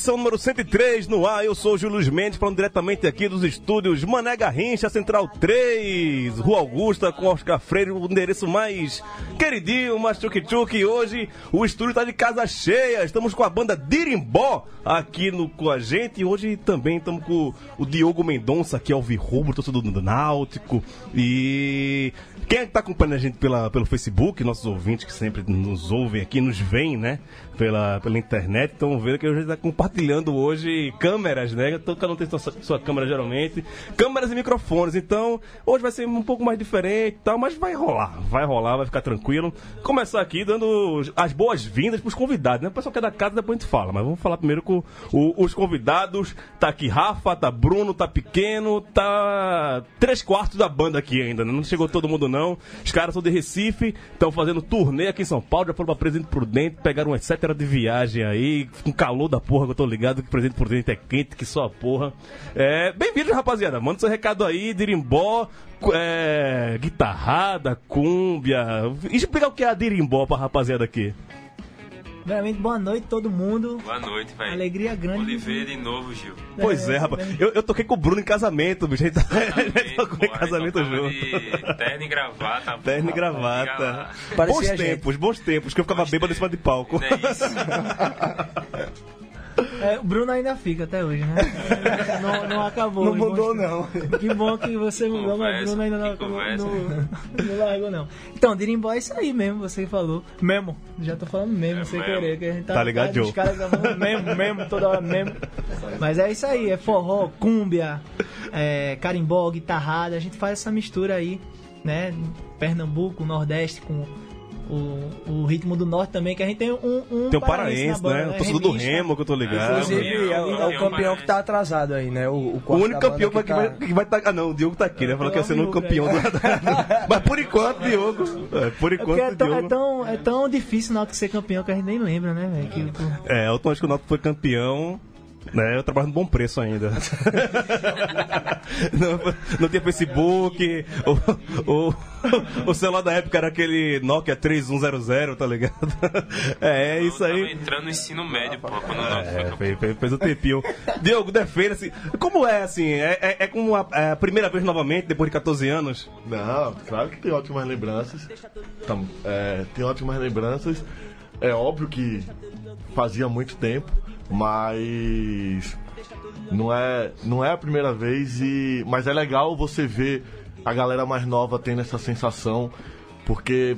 Edição número 103 no ar. Eu sou o Júlio Mendes, falando diretamente aqui dos estúdios Mané Garrincha, Central 3, Rua Augusta, com Oscar Freire, o endereço mais queridinho, mais tchuc-tchuc. E hoje o estúdio tá de casa cheia. Estamos com a banda Dirimbó aqui no, com a gente. E hoje também estamos com o Diogo Mendonça, que é o Virrubro, torcedor do Náutico. E quem é que tá acompanhando a gente pela, pelo Facebook, nossos ouvintes que sempre nos ouvem aqui, nos veem, né? Pela, pela internet, estão vendo que a gente está compartilhando hoje câmeras, né? Então, cada um tem sua, sua câmera geralmente, câmeras e microfones. Então, hoje vai ser um pouco mais diferente e tal, mas vai rolar, vai rolar, vai ficar tranquilo. Começar aqui dando as boas-vindas pros convidados, né? O pessoal que é da casa depois a gente fala, mas vamos falar primeiro com o- os convidados. Tá aqui Rafa, tá Bruno, tá Pequeno, tá três quartos da banda aqui ainda, né? Não chegou todo mundo não. Os caras são de Recife, estão fazendo turnê aqui em São Paulo, já foram pra Presidente Prudente, pegaram um etc de viagem aí, com calor da porra que eu tô ligado, que Presidente Prudente é quente, que só a porra. É, Bem-vindos, rapaziada. Manda seu recado aí, dirimbó, é, guitarrada, cúmbia. Explica o que é a dirimbó pra rapaziada aqui. Primeiramente, boa noite todo mundo. Boa noite, velho. Alegria grande. Ver de novo, Gil. Pois é, rapaz. Eu, eu toquei com o Bruno em casamento, bicho. A gente, a gente tocou em Porra, casamento junto. Terno e gravata. Terno e gravata. Bons tempos, bons tempos, que eu ficava bêbado em cima de palco. É isso? É, o Bruno ainda fica até hoje, né? Não, não acabou. Não mudou, não. Que bom que você mudou, mas o Bruno ainda não, não, não, não largou, não. Então, Dirimbó é isso aí mesmo, você falou. Mesmo. Já tô falando mesmo, É sem mesmo. querer. Que a gente tá, Tá ligado, tá, Joe? Os caras falando mesmo, mesmo, toda hora mesmo. Mas é isso aí, é forró, cúmbia, é, carimbó, guitarrada. A gente faz essa mistura aí, né? Pernambuco, Nordeste com... O, o ritmo do norte também, que a gente tem um. um Tem o paraense, banda, né? O torcedor do. Remo, que eu tô ligado. Inclusive, é, o- é o Campeão, que tá atrasado aí, né? O, o, O único campeão que vai, que vai tá. Ah, não, o Diogo tá aqui, né? Falou que ia ser o único campeão do. Mas por enquanto, Diogo. É, por É porque é enquanto, tão, é Diogo. tão, é tão difícil o Náutico ser campeão que a gente nem lembra, né, velho? Que, pô, É, a última vez que o Náutico foi campeão. Né, eu trabalho no bom preço ainda. não, não tinha Facebook. O, o, o celular da época era aquele Nokia 3100, tá ligado? É, é isso Eu tava aí. entrando no ensino médio, porra, quando É, fez, fez, fez um tempinho. Diogo, defenda assim. Como é assim? É, é, é como a, é a primeira vez novamente, depois de 14 anos? Não, claro que tem ótimas lembranças. Tam- é, tem ótimas lembranças. É óbvio que fazia muito tempo, mas não é, não é a primeira vez e mas é legal você ver a galera mais nova tendo essa sensação, porque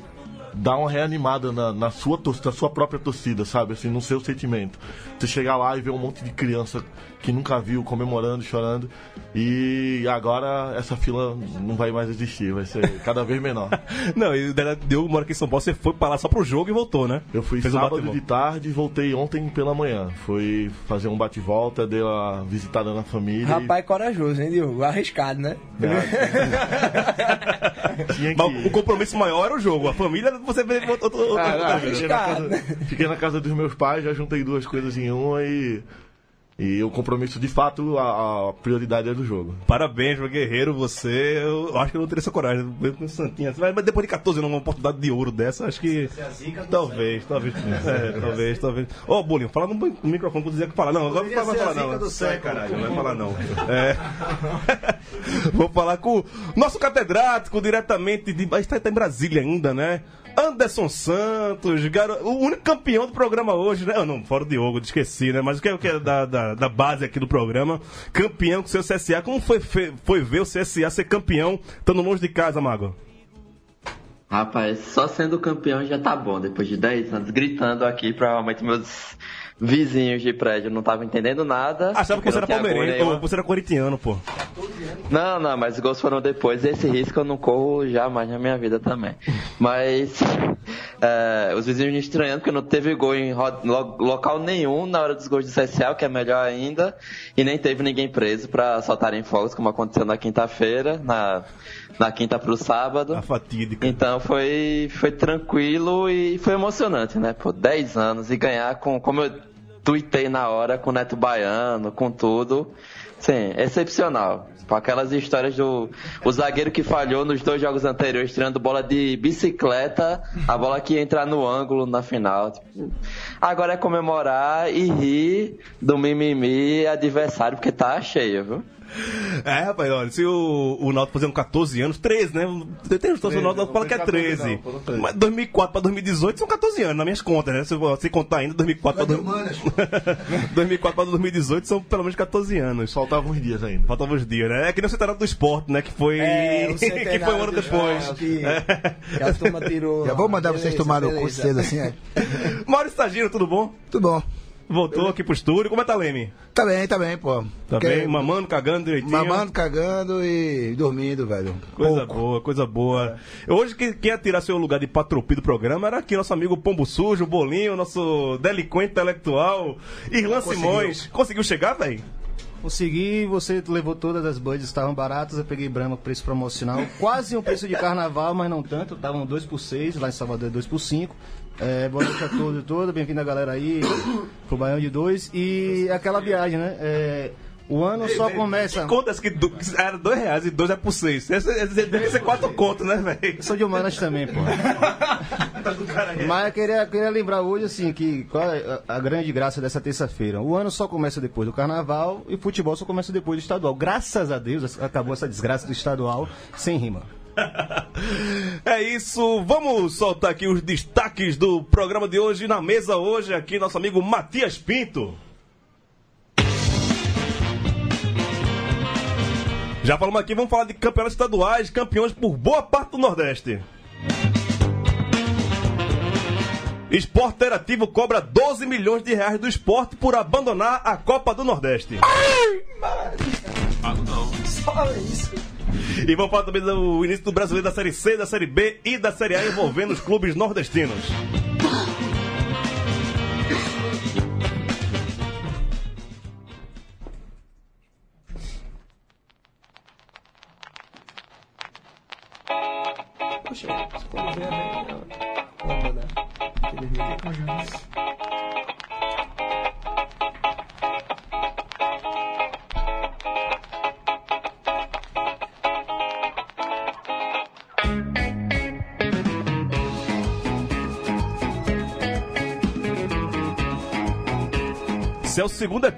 dá uma reanimada na, na sua torcida, na sua própria torcida, sabe? Assim, no seu sentimento. Você chegar lá e ver um monte de criança que nunca viu comemorando, chorando. E agora essa fila não vai mais existir, vai ser cada vez menor. Não, e o Diogo mora aqui em São Paulo, você foi pra lá só pro jogo e voltou, né? Eu fui Fez um sábado bate-volta. de tarde e voltei ontem pela manhã. Fui fazer um bate-volta, dei uma visitada na família. e- Rapaz corajoso, hein, Diogo? Arriscado, né? tinha Mas que... o compromisso maior era o jogo. A família, você vê outra, outra, outra, Ah, outra não, vez. fiquei, na casa, fiquei na casa dos meus pais, já juntei duas coisas em uma e. E o compromisso, de fato, a, a prioridade é do jogo. Parabéns, meu guerreiro, você. Eu acho que eu não teria essa coragem. Eu com o Santinha. Mas mas depois de 14 anos, uma oportunidade de ouro dessa, acho que. Talvez, talvez. É, talvez, talvez. Ô, Bolinho, fala no mi- microfone que eu dizia que falar. Não, agora não vai falar, não. Caralho, não vai falar, não. É. Vou falar com o nosso catedrático diretamente de. Mas tá, tá em Brasília ainda, né? Anderson Santos, garo... o único campeão do programa hoje, né? Não, fora o Diogo, esqueci, né? Mas o que é, o que é da, da, da base aqui do programa, campeão com seu CSA. Como foi, foi ver o CSA ser campeão, estando longe de casa, Mago? Rapaz, só sendo campeão já tá bom, depois de 10 anos, gritando aqui, provavelmente meus vizinhos de prédio não estavam entendendo nada. Achava que você era palmeirense, ou você era corintiano, pô. Não, não, mas os gols foram depois. Esse risco eu não corro jamais na minha vida também. Mas é, os vizinhos me estranhando porque não teve gol em local nenhum na hora dos gols do CSA, o que é melhor ainda. E nem teve ninguém preso pra soltarem fogos, como aconteceu na quinta-feira, na, na quinta pro sábado. A fatídica. Então foi, foi tranquilo e foi emocionante, né? Por 10 anos e ganhar com, como eu tuitei na hora, com o Neto Baiano, com tudo. Sim, excepcional. Com aquelas histórias do o zagueiro que falhou nos dois jogos anteriores, tirando bola de bicicleta, a bola que ia entrar no ângulo na final. Agora é comemorar e rir do mimimi adversário, porque tá cheio, viu? É, rapaz, olha, se o, o Náutico fazendo 14 anos, 13, né? Tem uns torcedores do Náutico que fala que é 13. Mas 2004 pra 2018 são 14 anos, nas minhas contas, né? Se, eu- se contar ainda, 2004 pra, dois- 2004 pra 2018 são pelo menos 14 anos. Faltavam uns dias ainda. Faltavam os dias, né? É que nem o centenário do esporte, né? Que foi. É, o que foi um ano depois. esporte, Que, que a turma tirou. Já vou mandar vocês Beleza, tomarem o cu beleza. cedo assim, é? Maurício Tagino, tudo bom? Tudo bom. Voltou aqui pro estúdio. Como é que tá, Leme? Tá bem, tá bem, pô. Tá Porque- bem? Mamando, cagando direitinho. Mamando, cagando e dormindo, velho. Coisa boa, coisa boa. Hoje, quem, quem ia tirar seu lugar de patropi do programa era aqui nosso amigo Pombo Sujo, Bolinho, nosso delinquente intelectual, Irlan Simões. Conseguiu chegar, velho? Consegui, você levou todas as bandas, estavam baratas, eu peguei Brahma preço promocional, quase um preço de carnaval, mas não tanto, estavam 2 por 6, lá em Salvador é 2 por 5. É, boa noite a todos e todas, bem-vindo a galera aí pro Baião de 2 e aquela viagem, né? É, o ano só começa. Contas que do- era dois reais e dois é por seis. Deve ser quatro contos, né, velho? Sou de humanas também, pô. Mas eu queria, queria lembrar hoje, assim, que qual é a, a grande graça dessa terça-feira? O ano só começa depois do carnaval e futebol só começa depois do estadual. Graças a Deus acabou essa desgraça do estadual sem rima. É isso, vamos soltar aqui os destaques do programa de hoje. Na mesa hoje, aqui, nosso amigo Matias Pinto. Já falamos aqui, vamos falar de campeonatos estaduais, campeões por boa parte do Nordeste. Esporte Interativo cobra 12 milhões de reais do esporte por abandonar a Copa do Nordeste. Pago não. Só isso. E vamos falar também do início do brasileiro da Série C, da Série B e da Série A envolvendo os clubes nordestinos.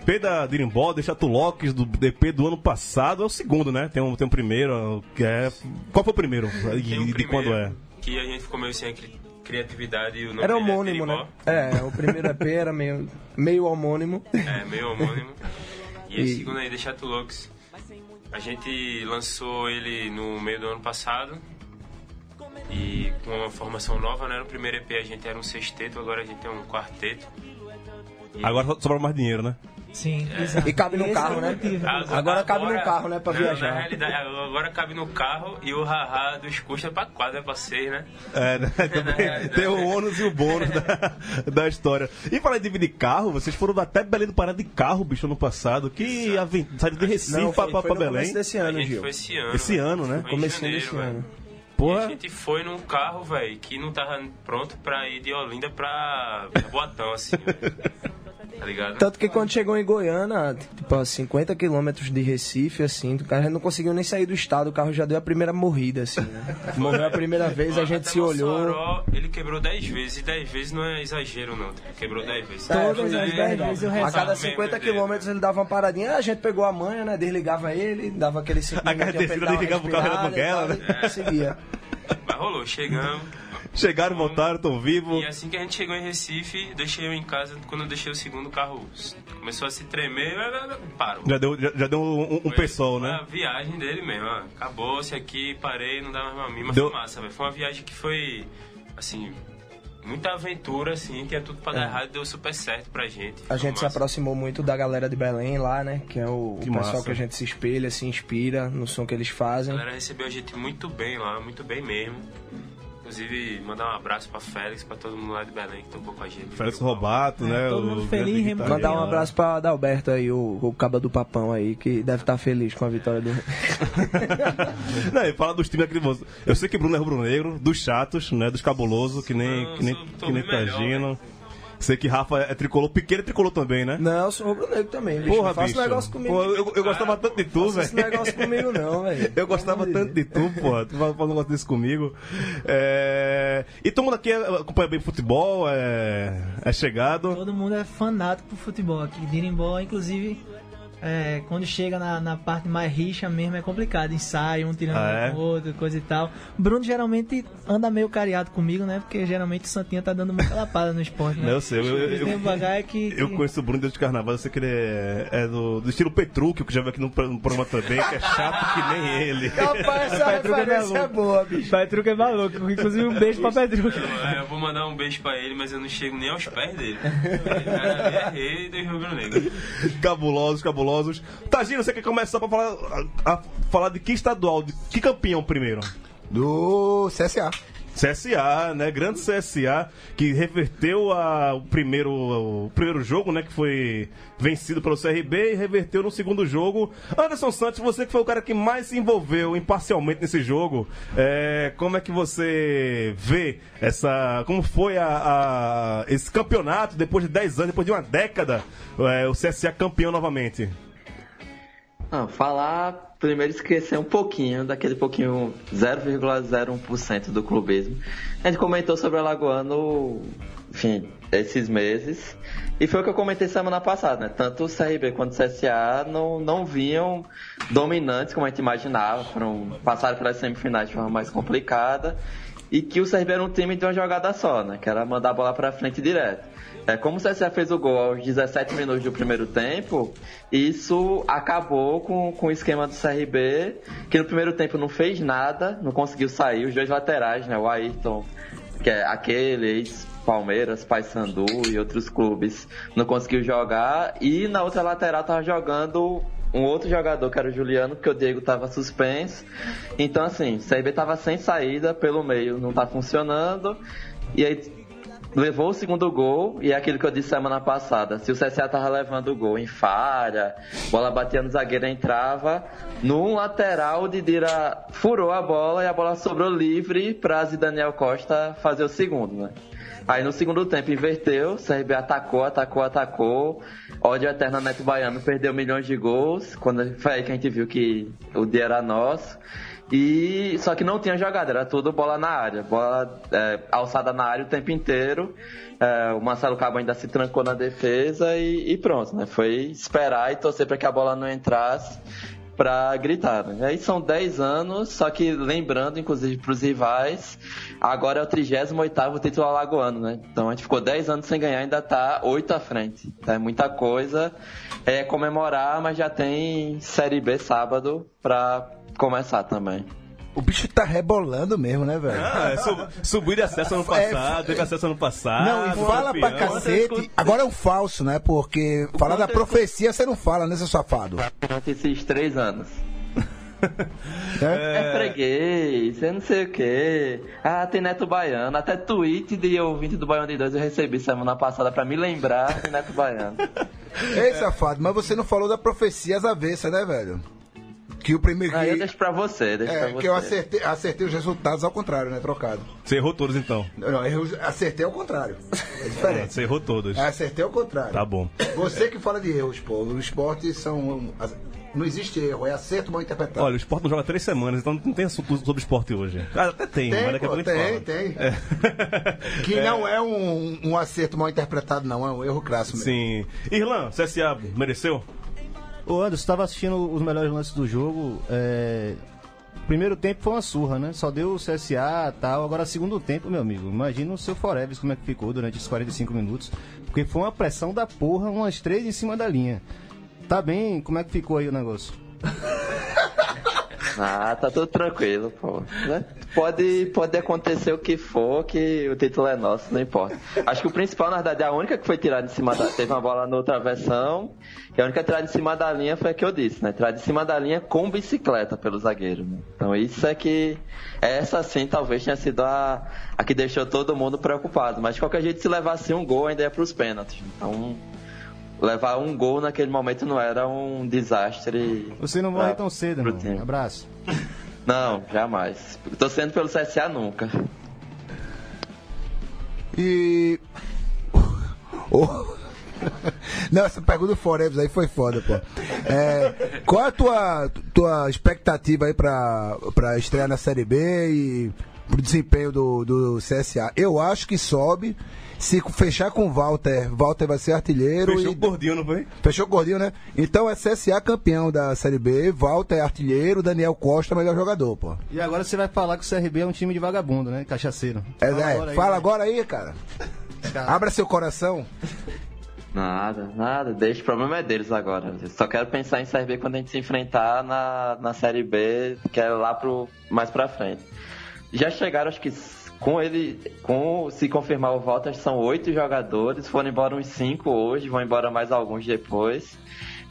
É EP da Dirimbó, deixa tu Locks do EP do ano passado. É o segundo, né? Tem um, tem um primeiro, que é. Qual foi o primeiro? E Tem o de quando é? Que a gente ficou meio sem cri- criatividade e o nome Era é homônimo, né? Teribó. É, o primeiro EP era meio, meio homônimo. É, meio homônimo. E esse E- segundo aí, Deixa Tu Lux, a gente lançou ele no meio do ano passado. E com uma formação nova, né? No primeiro EP a gente era um sexteto, agora a gente é um quarteto. E- Agora sobra mais dinheiro, né? Sim, É. exato. E cabe no Esse carro, é né? motivo. Agora cabe no carro, né, pra não, viajar. Na realidade, agora cabe no carro e o haha dos custos é pra quadro, é pra seis, né? É, né? Também tem o ônus e o bônus da, da história. E falar em dividir carro, vocês foram até Belém do Pará de carro, bicho, ano passado. Que aventura. Saíram de Recife Não, pra, foi, pra, foi pra Belém. começo desse a ano, Gil. foi esse ano. Esse velho. ano, né? Comecinho janeiro, desse velho. ano. E Porra. a gente foi num carro, velho, que não tava pronto pra ir de Olinda pra Boatão, assim, velho. Tá ligado? Tanto que quando chegou em Goiânia, tipo, a 50 quilômetros de Recife, assim, o cara não conseguiu nem sair do estado, o carro já deu a primeira morrida, assim, né? Morreu a primeira vez, a gente se olhou. Ele quebrou 10 vezes, e 10 vezes não é exagero, não. Quebrou 10 vezes. Todas É, as é, 10 vezes eu A cada Mesmo, 50 é quilômetros ele dava uma paradinha, a gente pegou a manha, né? Desligava ele, dava aquele 5 A cada desligava o carro era banguela, né? Seguia. Mas rolou, chegamos. Chegaram, voltaram, estão vivos. E assim que a gente chegou em Recife, deixei eu em casa. Quando eu deixei o segundo o carro, começou a se tremer, parou. Já deu, já, já deu um, um, Foi- pessoal, né? A viagem dele mesmo, ó. acabou-se aqui, parei, não dá mais pra mim, mas Deu- foi massa, velho. Foi uma viagem que foi, assim, muita aventura, assim, tinha tudo pra dar É. errado, deu super certo pra gente. A gente se massa. aproximou muito da galera de Belém lá, né? Que é o, o Que pessoal massa. que a gente se espelha, se inspira no som que eles A fazem. galera recebeu a gente muito bem lá, muito bem mesmo. Inclusive, mandar um abraço pra Félix, pra todo mundo lá de Belém que tocou com a gente. Félix Robato, né? todo mundo o feliz, guitarrista. Mandar um abraço pra Adalberto aí, o, o caba do papão aí, que deve estar feliz com a vitória do. Não, e fala dos times aqui. Eu sei que Bruno é rubro-negro, dos chatos, né? Dos cabulosos, que nem, Não, que nem, que nem melhor, Tagino. Sei que Rafa é tricolor, pequeno é tricolor também, né? Não, eu sou rubro-negro também, bicho. Porra, não faço bicho. negócio comigo. Pô, eu, eu gostava tanto de tu, Faça esse velho. negócio comigo não, velho. Eu gostava tanto de tu, porra. Tu faz um negócio desse comigo. É... E todo mundo aqui acompanha bem futebol, é, é chegado. Todo mundo é fanático por futebol aqui. Dirimbó, inclusive, é, quando chega na, na parte mais rixa mesmo é complicado. Ensaio, um tirando Ah, é? o outro, coisa e tal. Bruno geralmente anda meio cariado comigo, né? Porque geralmente o Santinha tá dando muita lapada no esporte, né? Eu sei, eu- eu- devagar é que, Eu que- conheço o Bruno desde o carnaval, eu sei que ele é, é do, do estilo Petrúquio, que já veio aqui no, no programa também, que é chato que nem ele. Rapaz, essa é referência é boa, bicho. Petruca é maluco. Inclusive um beijo pra Petruca. É, eu vou mandar um beijo pra ele, mas eu não chego nem aos pés dele. Ele cara, é rei do Rio Grande do Negro. Cabulosos, cabulosos. Tagino, você quer começar pra falar, a, a falar de que estadual, de que campeão primeiro? Do CSA. CSA, né? Grande CSA, que reverteu a, o, primeiro, o primeiro jogo, né? Que foi vencido pelo CRB e reverteu no segundo jogo. Anderson Santos, você que foi o cara que mais se envolveu imparcialmente nesse jogo, é, como é que você vê essa. Como foi a, a- esse campeonato depois de 10 anos, depois de uma década, é, o CSA campeão novamente? Não, falar, primeiro esquecer um pouquinho, daquele pouquinho 0,01% do clubismo. A gente comentou sobre o Alagoano, enfim, esses meses. E foi o que eu comentei semana passada, né? Tanto o CRB quanto o CSA não, não vinham dominantes como a gente imaginava, foram, passaram pelas semifinais de forma mais complicada. E que o CRB era um time de uma jogada só, né? Que era mandar a bola pra frente direto. É, como o CSA fez o gol aos 17 minutos do primeiro tempo, isso acabou com, com o esquema do CRB, que no primeiro tempo não fez nada, não conseguiu sair. Os dois laterais, né? O Ayrton, que é aquele ex-Palmeiras, Paysandu e outros clubes, não conseguiu jogar. E na outra lateral tava jogando um outro jogador, que era o Juliano, porque o Diego tava suspenso. Então, assim, o CRB tava sem saída pelo meio, não tá funcionando. E aí levou o segundo gol e é aquilo que eu disse semana passada. Se o CSA tava levando o gol em falha, bola batia no zagueiro entrava, num lateral o Didira furou a bola e a bola sobrou livre para Daniel Costa fazer o segundo, né? Aí no segundo tempo inverteu, o CRB atacou, atacou, atacou. Ódio eterno Neto Baiano perdeu milhões de gols. Quando foi aí que a gente viu que o dia era nosso. E só que não tinha jogada, era tudo bola na área, bola é, alçada na área o tempo inteiro. É, o Marcelo Cabo ainda se trancou na defesa e, e pronto, né? Foi esperar e torcer para que a bola não entrasse para gritar. Né? Aí são 10 anos, só que lembrando, inclusive, para os rivais, agora é o 38 título alagoano, né? Então a gente ficou 10 anos sem ganhar, ainda tá 8 à frente. Então, é muita coisa. É comemorar, mas já tem Série B sábado para começar também. O bicho tá rebolando mesmo, né, velho? Ah, é, sub, subiu de acesso ano É, passado, teve acesso ano passado. Não, e fala pra campeão. cacete. Agora é um falso, né? Porque falar da profecia você não fala, né, seu safado? Durante esses 3 anos. É, freguês, eu não sei o que. Ah, tem Neto Baiano. Até tweet de ouvinte do Baiano de 2 eu recebi semana passada pra me lembrar de Neto Baiano. Ei, safado, mas você não falou da profecia às avessas, né, velho? Que o primeiro. Aí eu Que, deixo pra você, deixo pra é, você. que eu acertei, acertei os resultados ao contrário, né? Trocado. Você errou todos então. Não, não, eu acertei ao contrário. É diferente. Você errou todos. É, acertei ao contrário. Tá bom. Você que fala de erros, pô. Os esportes são. Não existe erro, é acerto mal interpretado. Olha, o esporte não joga há três semanas, então não tem assunto sobre esporte hoje. Ah, até tem, mas Tem, daqui a pouco a gente tem, fala. tem. É. Que não é um, um acerto mal interpretado, não, é um erro crasso mesmo. Sim. Irlan, CSA mereceu? Ô Anderson, estava assistindo os melhores lances do jogo. é, primeiro tempo foi uma surra, né? Só deu o CSA e tal. Agora, segundo tempo, meu amigo, imagina o seu Forever como é que ficou durante esses 45 minutos. Porque foi uma pressão da porra, umas três em cima da linha. Tá bem, como é que ficou aí o negócio? Ah, tá tudo tranquilo, pô. Né? Pode, pode acontecer o que for, que o título é nosso, não importa. Acho que o principal, na verdade, a única que foi tirada em cima da. Teve uma bola na outra versão, e a única tirada em cima da linha foi a que eu disse, né? Tirada em cima da linha com bicicleta pelo zagueiro. Né? Então isso é que. Essa sim talvez tenha sido a, a que deixou todo mundo preocupado. Mas de qualquer jeito, se levasse um gol, ainda ia pros pênaltis. Então levar um gol naquele momento não era um desastre. Você não morre tão cedo, não. time. Abraço. Não, jamais. Tô sendo pelo CSA nunca. E. Oh. Não, essa pergunta do Forever aí foi foda, pô. É, qual a tua, tua expectativa aí pra, pra estrear na Série B e pro desempenho do, do CSA? Eu acho que sobe. Se fechar com o Walter, Walter vai ser artilheiro. Fechou e... o gordinho, não foi? Fechou o gordinho, né? Então é CSA campeão da Série B, Walter é artilheiro, Daniel Costa melhor jogador, pô. E agora você vai falar que o CRB é um time de vagabundo, né? Cachaceiro. É, Fala é, agora aí, fala né? agora aí, cara. Abra seu coração. Nada, nada. Deixa, o problema é deles agora. Eu só quero pensar em Série B quando a gente se enfrentar na, na Série B, que é lá pro, mais pra frente. Já chegaram, acho que com ele, com se confirmar o Walter, são oito jogadores. Foram embora uns cinco hoje, vão embora mais alguns depois.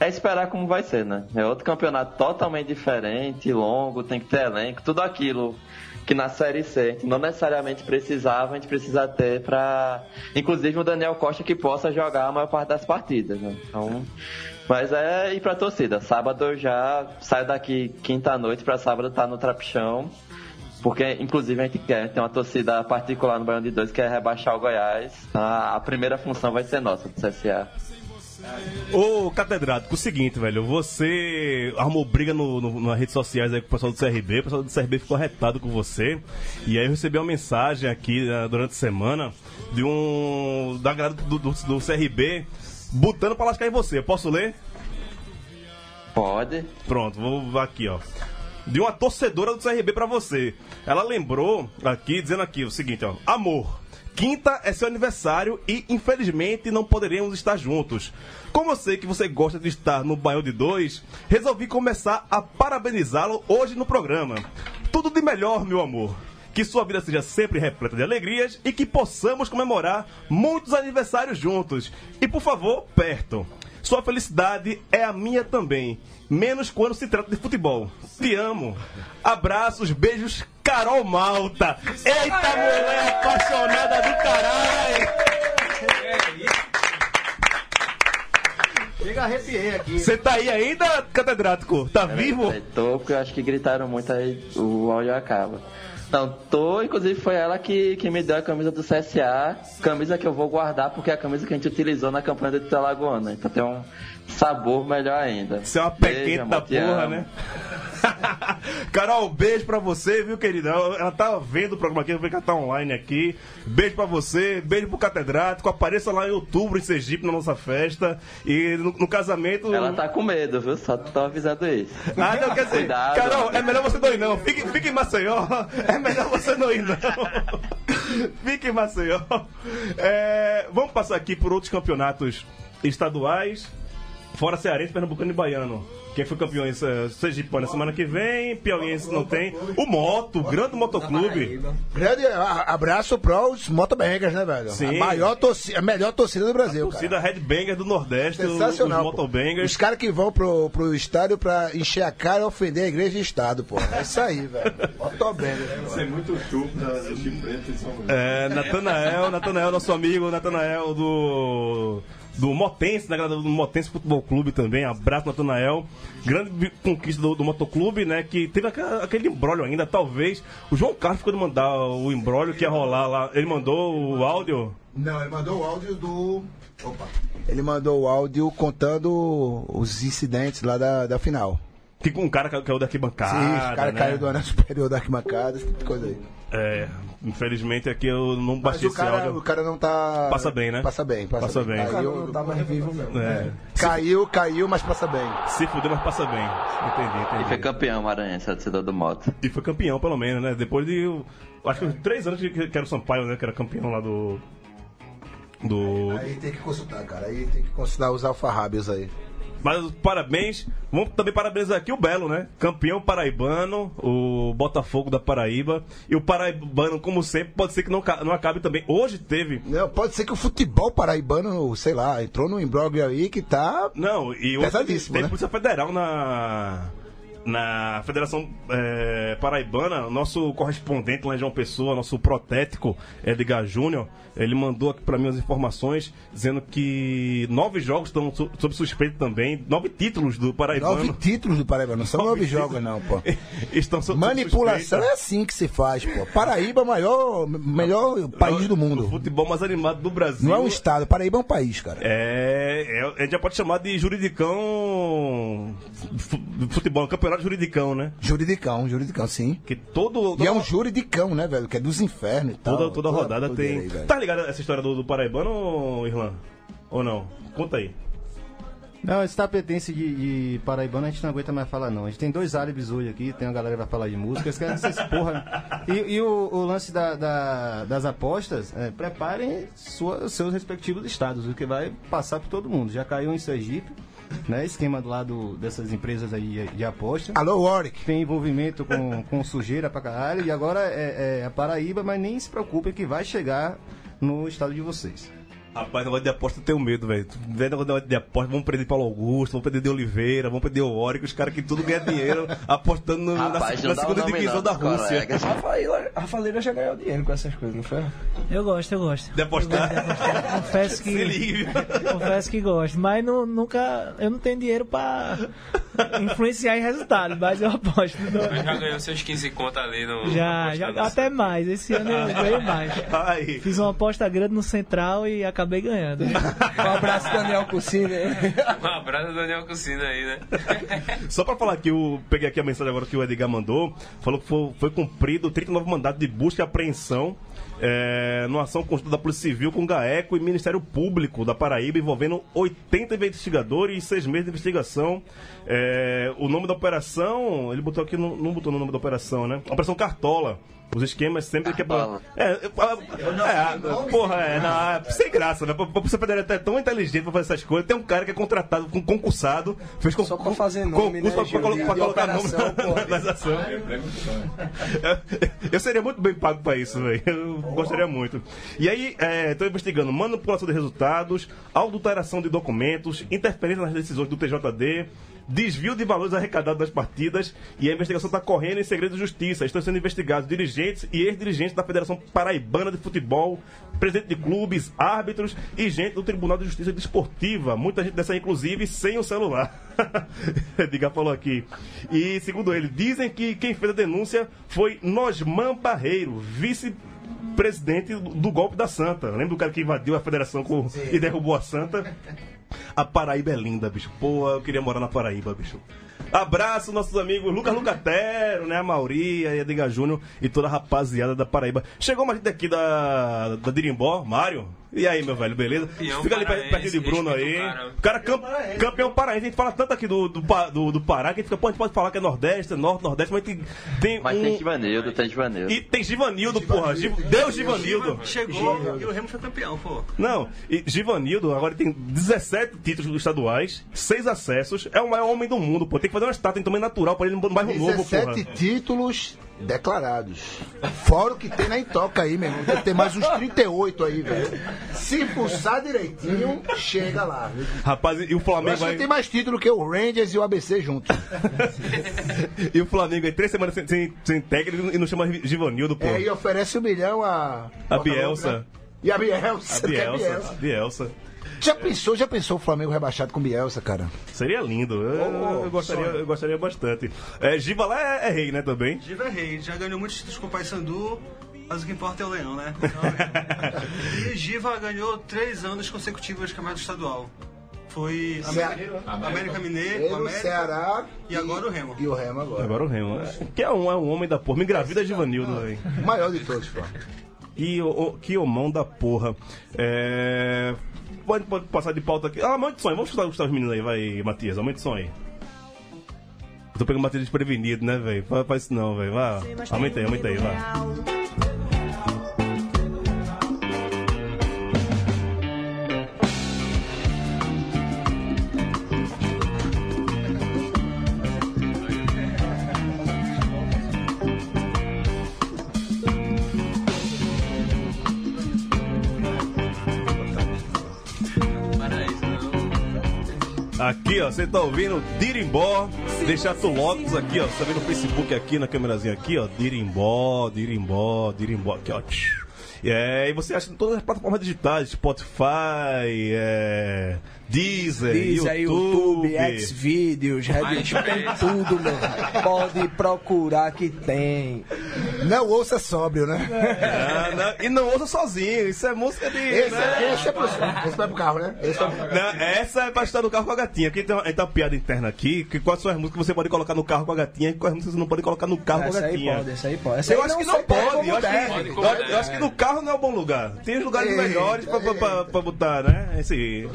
É esperar como vai ser, né? É outro campeonato totalmente diferente, longo, tem que ter elenco, tudo aquilo que na Série C não necessariamente precisava, a gente precisa ter para, inclusive o Daniel Costa que possa jogar a maior parte das partidas, né? Então, mas é ir pra torcida. Sábado eu já saio daqui quinta noite para sábado estar no Trapichão. Porque, inclusive, a gente quer, tem uma torcida particular no Baiano de Dois que é rebaixar o Goiás. A, a primeira função vai ser nossa, do CSA. Ô, catedrático, o seguinte, velho, você arrumou briga no, no- nas redes sociais aí com o pessoal do CRB, o pessoal do CRB ficou retado com você, e aí eu recebi uma mensagem aqui né, durante a semana de um. da galera do, do, do CRB botando pra lascar em você. Posso ler? Pode. Pronto, vou aqui, ó. De uma torcedora do CRB pra você. Ela lembrou aqui, dizendo aqui o seguinte, ó. Amor, quinta é seu aniversário e infelizmente não poderemos estar juntos. Como eu sei que você gosta de estar no Baião de Dois, resolvi começar a parabenizá-lo hoje no programa. Tudo de melhor, meu amor. Que sua vida seja sempre repleta de alegrias e que possamos comemorar muitos aniversários juntos. E por favor, perto. Sua felicidade é a minha também. Menos quando se trata de futebol. Te amo. Abraços, beijos, Carol Malta. Eita, mulher apaixonada do caralho. Chega, arrepiei aqui. Você tá aí ainda, catedrático? Tá vivo? É, tô, porque eu acho que gritaram muito aí, o áudio acaba. Não, tô, inclusive foi ela que, que me deu a camisa do CSA, camisa que eu vou guardar porque é a camisa que a gente utilizou na campanha do Italagoana. Então tem um sabor melhor ainda. Você é uma pequena da porra, né? Carol, beijo pra você, viu, querida? Ela tá vendo o programa aqui, ela tá online aqui. Beijo pra você, beijo pro catedrático. Apareça lá em outubro, em Sergipe, na nossa festa. E no, no casamento. Ela tá com medo, viu? Só tô avisando isso. Ah, não, quer dizer, Cuidado. Carol, é melhor você não ir, não. Fique, fique em Maceió. É melhor você não ir, não. Fique em Maceió. É, vamos passar aqui por outros campeonatos estaduais. Fora Cearense, Pernambucano e Baiano. Quem foi campeão esse Sergipano semana que vem, Piauiense não tem. O Moto, o grande motoclube. Grande a- abraço pros motobangers, né, velho? Sim. A, maior torcida, a melhor torcida do Brasil, cara. Torcida Headbanger do Nordeste, os, os Sensacional. pô. motobangers. Os caras que vão pro, pro estádio pra encher a cara e ofender a igreja e Estado, pô. É isso aí, velho. Motobanger. né, Isso é muito chupo da Preto em São Luís. É, Natanael, Natanael, nosso amigo, Natanael do. Do Motense, na galera do Motense Futebol Clube também. Abraço, Natanael. Grande conquista do, do Motoclube, né? Que teve aquela- aquele embrólio ainda, talvez. O João Carlos ficou de mandar o embrólio que ia rolar lá. Ele mandou o áudio. Não, ele mandou o áudio do. Opa. Ele mandou o áudio contando os incidentes lá da, da final. Que com um cara que caiu da arquibancada. Sim, os caras né? caíram do anel superior da arquibancada, esse tipo de coisa aí. É, infelizmente aqui eu não Mas baixei o esse cara, áudio. o cara não tá. Passa bem, né? Passa bem, passa, Passa bem. bem. O cara Caiu, não tá mais vivo mesmo. É. caiu, caiu, mas passa bem. Se fuder, mas passa bem. Entendi, entendi. E foi campeão maranhense, a torcida do Moto. E foi campeão, pelo menos, né? Depois de. Acho que três anos que, era o Sampaio, né? Que era campeão lá do. Do. Aí tem que consultar, cara. Aí tem que consultar os alfarrábios aí. Mas parabéns. Vamos também parabenizar aqui o Belo, né? Campeão paraibano, o Botafogo da Paraíba. E o paraibano, como sempre, pode ser que não, não acabe também. Hoje teve. Não, pode ser que o futebol paraibano, sei lá, entrou num imbróglio aí que tá. Não, e hoje Pesadíssimo, tem né? Polícia Federal na. Na Federação é, Paraibana, nosso correspondente lá em João Pessoa, nosso protético Edgar Júnior, ele mandou aqui pra mim as informações dizendo que nove jogos estão so- sob suspeita também, nove títulos do Paraibano. Nove títulos do Paraíba, não são Nove nove jogos, não, pô. estão sob Manipulação é assim que se faz, pô. Paraíba é o maior, melhor país do O mundo. futebol mais animado do Brasil. Não é um estado, Paraíba é um país, cara. É, é, a gente já pode chamar de juridicão. fu- Futebol, campeonato juridicão, né? Juridicão, juridicão, sim. Que todo. E é um juridicão, né, velho? Que é dos infernos e tal. Toda, toda rodada tem. aí, tá ligado essa história do, do Paraibano, Irlan? Ou não? Conta aí. Não, esse tapetense de, de Paraibano a gente não aguenta mais falar, não. A gente tem dois árabes hoje aqui, tem uma galera que vai falar de música, eles querem ser porra. E, e o, o lance da- da- das apostas, é, preparem sua- seus respectivos estados, o que vai passar por todo mundo. Já caiu em Sergipe, né? Esquema do lado dessas empresas aí de, aposta. Alô, Warwick. Tem envolvimento com, com sujeira pra caralho, e agora é, é a Paraíba, mas nem se preocupem que vai chegar no estado de vocês. Rapaz, negócio de aposta eu tenho medo, velho. Vendo negócio de aposta, vamos perder Paulo Augusto, vamos perder de Oliveira, vamos perder o Oric, os caras que tudo ganham dinheiro apostando no- na, Rapaz, na não o segunda divisão não, da Rússia. colegas. Rafaela, Rafaela já ganhou dinheiro com essas coisas, não foi? Eu gosto, eu gosto. De apostar? Eu gosto de apostar. Confesso que. Se? Confesso que gosto. Mas não, nunca. Eu não tenho dinheiro pra influenciar em resultado, mas eu aposto. Mas já ganhou seus 15 contas ali no. Já, já até mais. Esse ano eu ganhei mais. Ai, Fiz uma aposta grande no Central e acabei ganhando. Um abraço, Daniel Cucini. Um abraço do Daniel Cucina aí, né? Só pra falar que eu peguei aqui a mensagem agora que o Edgar mandou, falou que foi, foi cumprido 39 mandados de busca e apreensão é, numa ação conjunta da Polícia Civil com GAECO e Ministério Público da Paraíba, envolvendo 80 investigadores e seis meses de investigação. É, o nome da operação, ele botou aqui, não, não botou no nome da operação, né? Operação Cartola. Os esquemas sempre que é pra. É, é, porra, é, não, é sem graça, né? Você poder é tão inteligente pra fazer essas coisas, tem um cara que é contratado, com concursado, fez con- Só pra fazer nome, concurso né, pra, pra pra colocar nome na, nas ações. Eu seria muito bem pago pra isso, velho. Eu gostaria muito. E aí, estou investigando manipulação de resultados, adulteração de documentos, interferência nas decisões do TJD, desvio de valores arrecadados das partidas e a investigação está correndo em segredo de justiça. Estão sendo investigados dirigentes e ex-dirigentes da Federação Paraibana de Futebol, presidente de clubes, árbitros e gente do Tribunal de Justiça Desportiva. Muita gente dessa, inclusive, sem o celular. Diga falou aqui. E, segundo ele, dizem que quem fez a denúncia foi Nosman Barreiro, vice presidente do golpe da Santa. Lembra do cara que invadiu a federação com- e derrubou a Santa? A Paraíba é linda, bicho. Pô, eu queria morar na Paraíba, bicho. Abraço, nossos amigos Lucas Lucatero, né? A Mauri, a Edgar Júnior e toda a rapaziada da Paraíba. Chegou uma gente aqui da, da Dirimbó, Mário. E aí, meu velho, beleza? Campeão Fica ali paraense, pertinho de Bruno aí. o cara. O cara cam- campeão paraense. A gente fala tanto aqui do, do, do, do Pará que a gente fica, pô, a gente pode falar que é Nordeste, é Norte, Nordeste, mas tem, tem Mas um... tem Givanildo, tem Givanildo. E tem Givanildo, porra. Giv... Deus Givanildo. Chegou e o Remo foi campeão, pô. Não, e Givanildo agora tem 17 títulos estaduais, 6 acessos, é o maior homem do mundo, pô. Tem que fazer uma estátua em tamanho natural pra ele no bairro novo, porra. 17 títulos declarados. Fora o que tem na Intoca aí, meu irmão. Deve ter mais uns 38 aí, velho. Se pulsar direitinho, chega lá. Rapaz, e o Eu Flamengo acho que tem mais título que o Rangers e o ABC juntos. e o Flamengo aí, três semanas sem, sem, sem técnico e não chama Givanildo, pô. É, e oferece um milhão a. A Bielsa. E a Bielsa. A que é Bielsa. A Bielsa. Já pensou, já pensou o Flamengo rebaixado com Bielsa, cara? Seria lindo. Eu, eu gostaria, eu gostaria bastante. É, Giva lá é, é rei, né, também? Giva é rei, já ganhou muitos títulos com o Paysandu, mas o que importa é o Leão, né? Então, e Giva ganhou três anos consecutivos de campeonato estadual. Foi América, América Mineiro, Ele, o América Ceará e agora o Remo. e o Remo agora. Agora o Remo. né? Que é um, é um homem da porra. Me engravida Givanildo, velho. O maior de todos, pô. Que, o- o- que homão da porra. É. Pode, pode passar de pauta aqui. Ah, aumenta o som aí. Vamos escutar, escutar os meninos aí, vai, Matias. Aumenta o aí. Eu tô pegando o Matias desprevenido, né, velho? Faz, faz isso não, velho. Vai. Aumenta aí, aumenta aí, vai. Aqui, ó, você tá ouvindo Dirimbó, deixar tu Locos aqui, ó. Você tá vendo no Facebook aqui, na câmerazinha aqui, ó. Dirimbó, Dirimbó, Dirimbó, aqui, ó. É, e você acha em todas as plataformas digitais, Spotify, é, Deezer, Deezer, YouTube. YouTube, Xvideos, Reddit, tem tudo, meu. velho. Pode procurar que tem. Não ouça sóbrio, né? Não, e não ouça sozinho, isso é música de. Esse, né? esse é pro esse vai pro carro, né? Pro carro. Não, essa é pra estar no carro com a gatinha. Aqui tem uma, tem uma piada interna aqui, que quais são as músicas que você pode colocar no carro com a gatinha e quais músicas você não pode colocar no carro com Essa a aí gatinha. pode, essa aí pode. Essa Eu aí acho que não pode. Eu acho deve. que, eu, eu acho que no carro não é um bom lugar. Tem os lugares melhores pra, pra, pra, pra botar, né? Esse.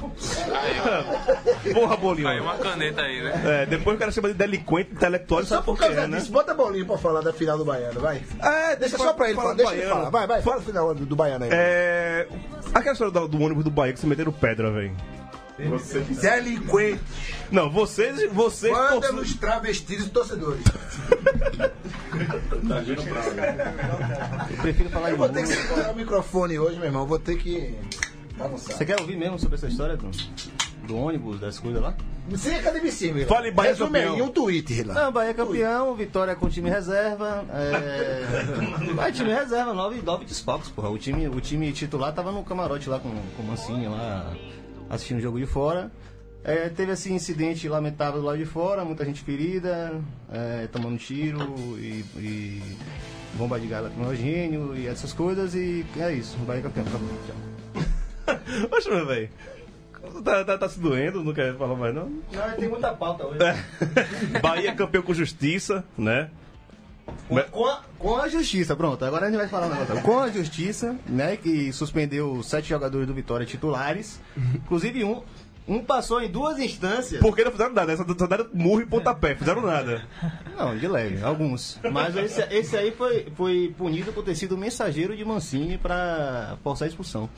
Porra, bolinho. Caiu uma caneta aí, né? É, depois o cara chama de delinquente intelectual, Só sabe por causa né? disso, bota bolinho pra falar da final do Baiano, vai. É, Deixa só pra ele falar, deixa ele falar. Vai, vai, fala o final do, do Baiano aí. É. Aquela história do, do ônibus do Bahia que se meteram pedra, velho. Delinquente. Não, vocês. vocês Manda nos travestis e torcedores. Eu prefiro falar Eu em vou ter que segurar o microfone hoje, meu irmão. Vou ter que. Você quer ouvir mesmo sobre essa história do, do ônibus, das coisas lá? Sim, cadê de cima? Fale Bahia Resume campeão. aí, um tweet lá. Não, Bahia é campeão, vitória com time reserva. É... Vai, time reserva, nove, nove desfalques, porra. O time, o time titular tava no camarote lá com, com o Mancinho lá, assistindo o jogo de fora. É, teve esse incidente lamentável do lado de fora, muita gente ferida, é, tomando tiro e, e bomba de gás lacrimogênio e essas coisas. E é isso, Bahia é campeão. Acabou. Tchau. Poxa, meu velho. Tá, tá, tá se doendo, não quer falar mais, não? Não, tem muita pauta hoje. Bahia campeão com justiça, né? Com, com a, com a justiça, pronto. Agora a gente vai falar um negócio. Com a justiça, né, que suspendeu sete jogadores do Vitória titulares. Inclusive um, um passou em duas instâncias. Porque não fizeram nada, só deram murro e pontapé, fizeram nada. Não, de leve, alguns. Mas esse, esse aí foi, foi punido por ter sido mensageiro de Mancini para forçar a expulsão.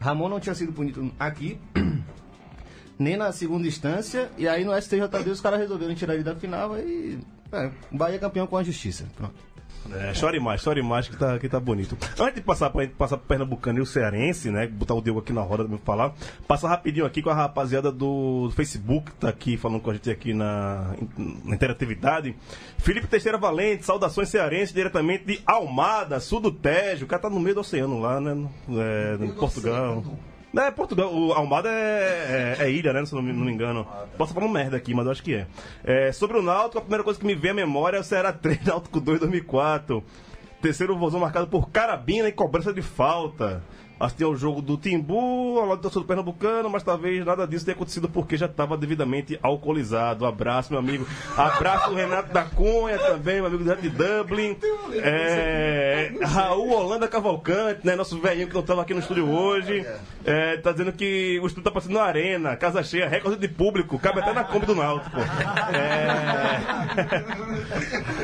Ramon não tinha sido punido aqui, nem na segunda instância, e aí no STJD os caras resolveram tirar ele da final e. É, Bahia campeão com a justiça. Pronto. É, chore mais, chore mais que tá, que tá bonito. Antes de passar pra gente passar pro Pernambucano e o Cearense, né? Botar o Diego aqui na roda pra me falar. Passar rapidinho aqui com a rapaziada do Facebook, que tá aqui falando com a gente aqui na, na interatividade. Felipe Teixeira Valente, saudações cearenses, diretamente de Almada, sul do Tejo. O cara tá no meio do oceano lá, né? É, no Portugal. É, Portugal, o Almada é, é- é ilha, né? Se não me, não me engano. Posso falar merda aqui, mas eu acho que é. É, Sobre o Náutico, a primeira coisa que me vem à memória é o Ceará 3, Náutico 2, 2004. Terceiro vozão marcado por carabina e cobrança de falta. Assisti ao jogo do Timbu, ao lado do torcedor pernambucano, mas talvez nada disso tenha acontecido porque já estava devidamente alcoolizado. Abraço, meu amigo. Abraço, Renato da Cunha também, meu amigo de Dublin. É, Raul Holanda Cavalcante, né? Nosso velhinho que não estava aqui no estúdio hoje. É, tá dizendo que o estúdio tá passando na arena, casa cheia, recorde de público, cabe até na Kombi do Náutico. É,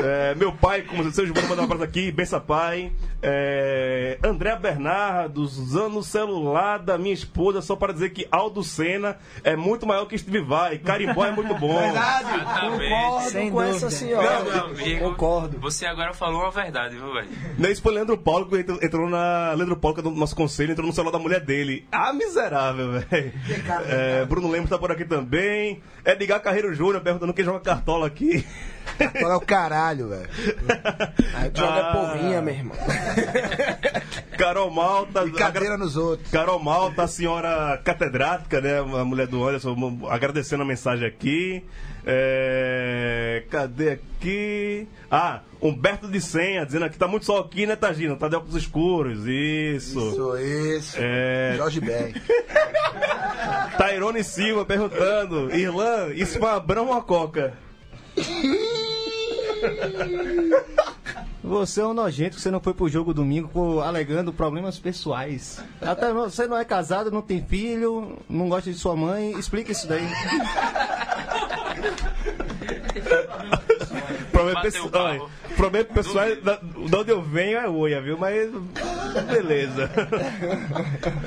é, meu pai, como seu Giovanni, mandar um abraço aqui, bença pai. É, André Bernardos, usando o celular da minha esposa só para dizer que Aldo Senna é muito maior que Steve Vai. Carimbó é muito bom. Exatamente. Concordo com essa senhora. Meu amigo, Concordo. Você agora falou uma verdade, viu, velho? Não, isso foi Leandro Paulo que entrou, entrou na. Leandro Paulo, que é do nosso conselho, entrou no celular da mulher dele. Ah, miserável, velho. É, Bruno Lemos tá por aqui também. Edgar Carreiro Júnior perguntando quem joga cartola aqui. Qual é o caralho, velho? Aí joga Ah. porrinha, meu irmão. Carol Malta. Brincadeira nos outros. Carol Malta, a senhora catedrática, né? A mulher do Anderson, agradecendo a mensagem aqui. É, cadê aqui? Ah, Humberto de Senha, dizendo aqui, tá muito sol aqui, né, Tagino? Tá de óculos escuros, isso. Isso, isso. É. Jorge Ben. Tairone Silva perguntando: Irlan, isso foi uma brama ou uma coca? Você é um nojento que você não foi pro jogo domingo por- alegando problemas pessoais. Até você não é casado, não tem filho, não gosta de sua mãe. Explica isso daí. Problema pessoal. olha, Problema pessoal, da, de onde eu venho é oia, viu? Mas beleza.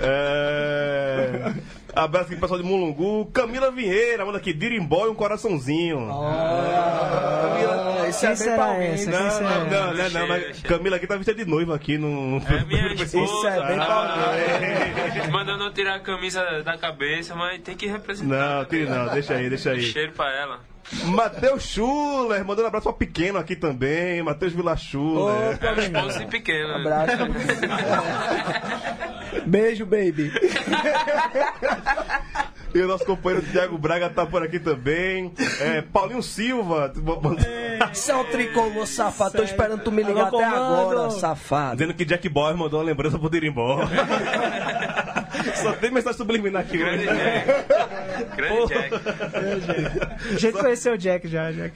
É... Abraço aqui pro pessoal de Mulungu. Camila Vieira, manda aqui, dirimbó e um coraçãozinho. Ah, isso é bem pra essa? né? Não, não, não, não, não, mas Camila aqui tá vestida de noiva aqui no. É minha esposa. Isso é bem pra alguém. Mandando eu tirar a camisa da cabeça, mas tem que representar. Não, tire não, deixa aí, deixa aí. Cheiro pra ela. Matheus Schuller, mandando um abraço pra pequeno aqui também. Matheus Vila Schuller. Opa, É meu irmão. esposa e pequeno. Abraço. Beijo, baby. E o nosso companheiro Thiago Braga tá por aqui também. É, Paulinho Silva. Isso é um tricolor safado. Tô esperando tu me ligar Alô, até agora, safado. Dizendo que Jack Boy mandou uma lembrança pro Dirimbó. Só tem mensagem subliminar aqui Grande hoje. Jack. Grande Jack. A gente conheceu o Jack já, Jack.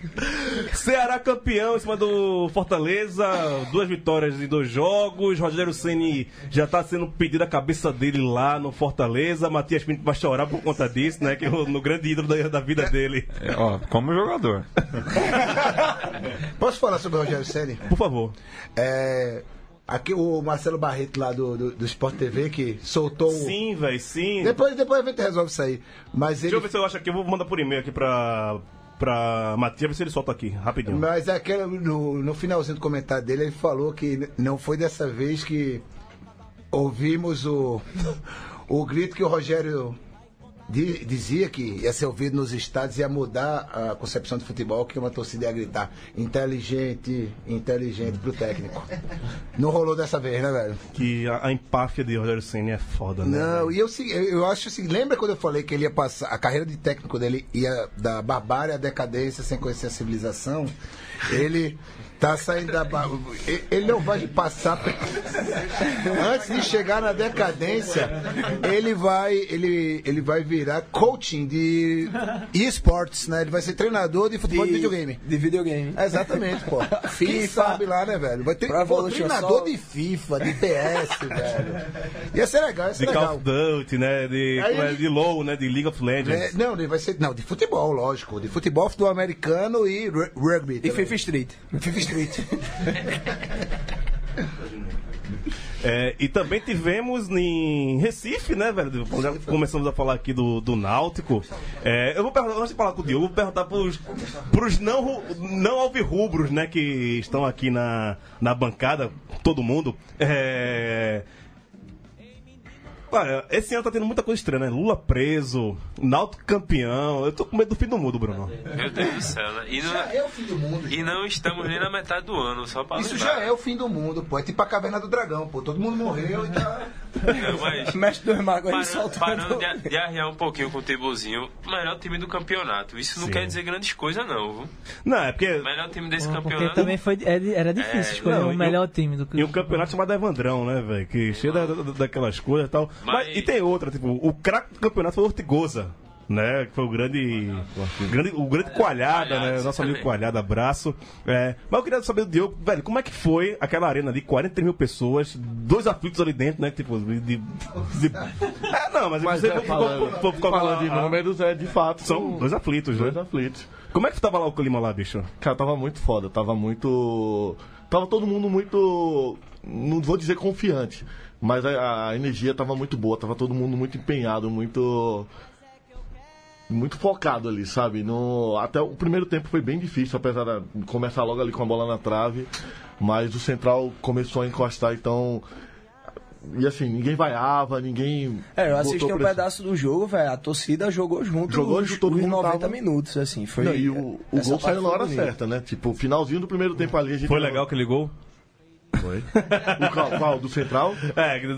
Ceará campeão em cima do Fortaleza, duas vitórias em dois jogos. Rogério Ceni já tá sendo pedido a cabeça dele lá no Fortaleza. Matias Pinto vai chorar por conta disso, né? Que é o- no grande ídolo da, da vida dele. É, ó, como jogador. Posso falar sobre o Rogério Ceni? Por favor. É, aqui o Marcelo Barreto lá do, do, do Sport TV que soltou. Sim, velho, sim. Depois, depois a gente resolve isso aí. Mas Deixa eu ele. ver se eu acho aqui. Eu vou mandar por e-mail aqui pra, pra Matias, ver se ele solta aqui, rapidinho. Mas aquele, no, no finalzinho do comentário dele, ele falou que não foi dessa vez que ouvimos o, o grito que o Rogério dizia que ia ser ouvido nos estádios, ia mudar a concepção de futebol, que uma torcida ia gritar inteligente, inteligente pro técnico. Não rolou dessa vez, né, velho? Que a, a empáfia de Rogério Ceni é foda, né? Não, velho? e eu, eu, acho assim, lembra quando eu falei que ele ia passar, a carreira de técnico dele ia da barbárie à decadência sem conhecer a civilização? Ele tá saindo da. bar- e- Ele não vai passar. Antes de chegar na decadência, ele vai, ele, ele vai virar coaching de esportes, né? Ele vai ser treinador de futebol de, videogame. De videogame. Exatamente, pô. Quem FIFA. sabe lá, né, velho? Vai ter pô, treinador Soccer. de FIFA, de PS, velho. Ia ser legal, ia ser De Call legal. of Duty, né? De, Aí é? de LoL, né? De League of Legends. É, não, ele vai ser. Não, de futebol, lógico. De futebol, futebol americano e ru- rugby. E também. FIFA Street. FIFA Street. É, e também tivemos em Recife, né, velho? Já começamos a falar aqui do, do Náutico. É, eu vou perguntar, antes de falar com o Diogo, vou perguntar pros, pros não, não alvirrubros, né, que estão aqui na, na bancada, todo mundo. É, Olha, esse ano tá tendo muita coisa estranha, né? Lula preso, Náutico campeão. Eu tô com medo do fim do mundo, Bruno. Meu Deus do céu, né? E não, é o fim do mundo. e não estamos nem na metade do ano, só pra Isso lembrar. já é o fim do mundo, pô. É tipo a caverna do dragão, pô. Todo mundo morreu e tá. Não, mas... Mestre dos magos aí Parando, soltando. parando de, de arriar um pouquinho com o Timbuzinho, o melhor time do campeonato. Isso não Sim. quer dizer grandes coisas, não, viu? Não, é porque. O melhor time desse Porque campeonato. também foi, era era difícil É, escolher não, o melhor time do que E um campeonato chamado Evandrão, né, velho? Que cheio da- da- daquelas coisas e tal. Mas, Mas- e tem outra, tipo, o craque do campeonato foi o Ortigosa. Né, que foi o grande, grande o grande Coalhada, Coalhada, né? Nosso amigo também. Coalhada, abraço. É, mas eu queria saber do Diogo, velho, como é que foi aquela arena de 43 mil pessoas, dois aflitos ali dentro, né? Tipo, de. de- de- É, não, mas, Mas você é, falando, falando de números, é de fato. São dois aflitos, né? dois aflitos. Como é que tava lá o clima lá, bicho? Cara, tava muito foda, tava muito. Tava todo mundo muito. Não vou dizer confiante, mas a, a energia tava muito boa, tava todo mundo muito empenhado, muito. Muito focado ali, sabe? No, até o primeiro tempo foi bem difícil, apesar de começar logo ali com a bola na trave, mas o Central começou a encostar, então. E assim, ninguém vaiava, ninguém. É, eu assisti um pedaço do jogo, velho. A torcida jogou junto Jogou os, junto, todo os mundo 90 tava- minutos, assim. Foi, Não, e o, o gol saiu na hora bonita. certa, né? Tipo, o finalzinho do primeiro tempo ali a gente. Foi legal aquele gol? Foi. O qual, qual? Do Central? É, Eu,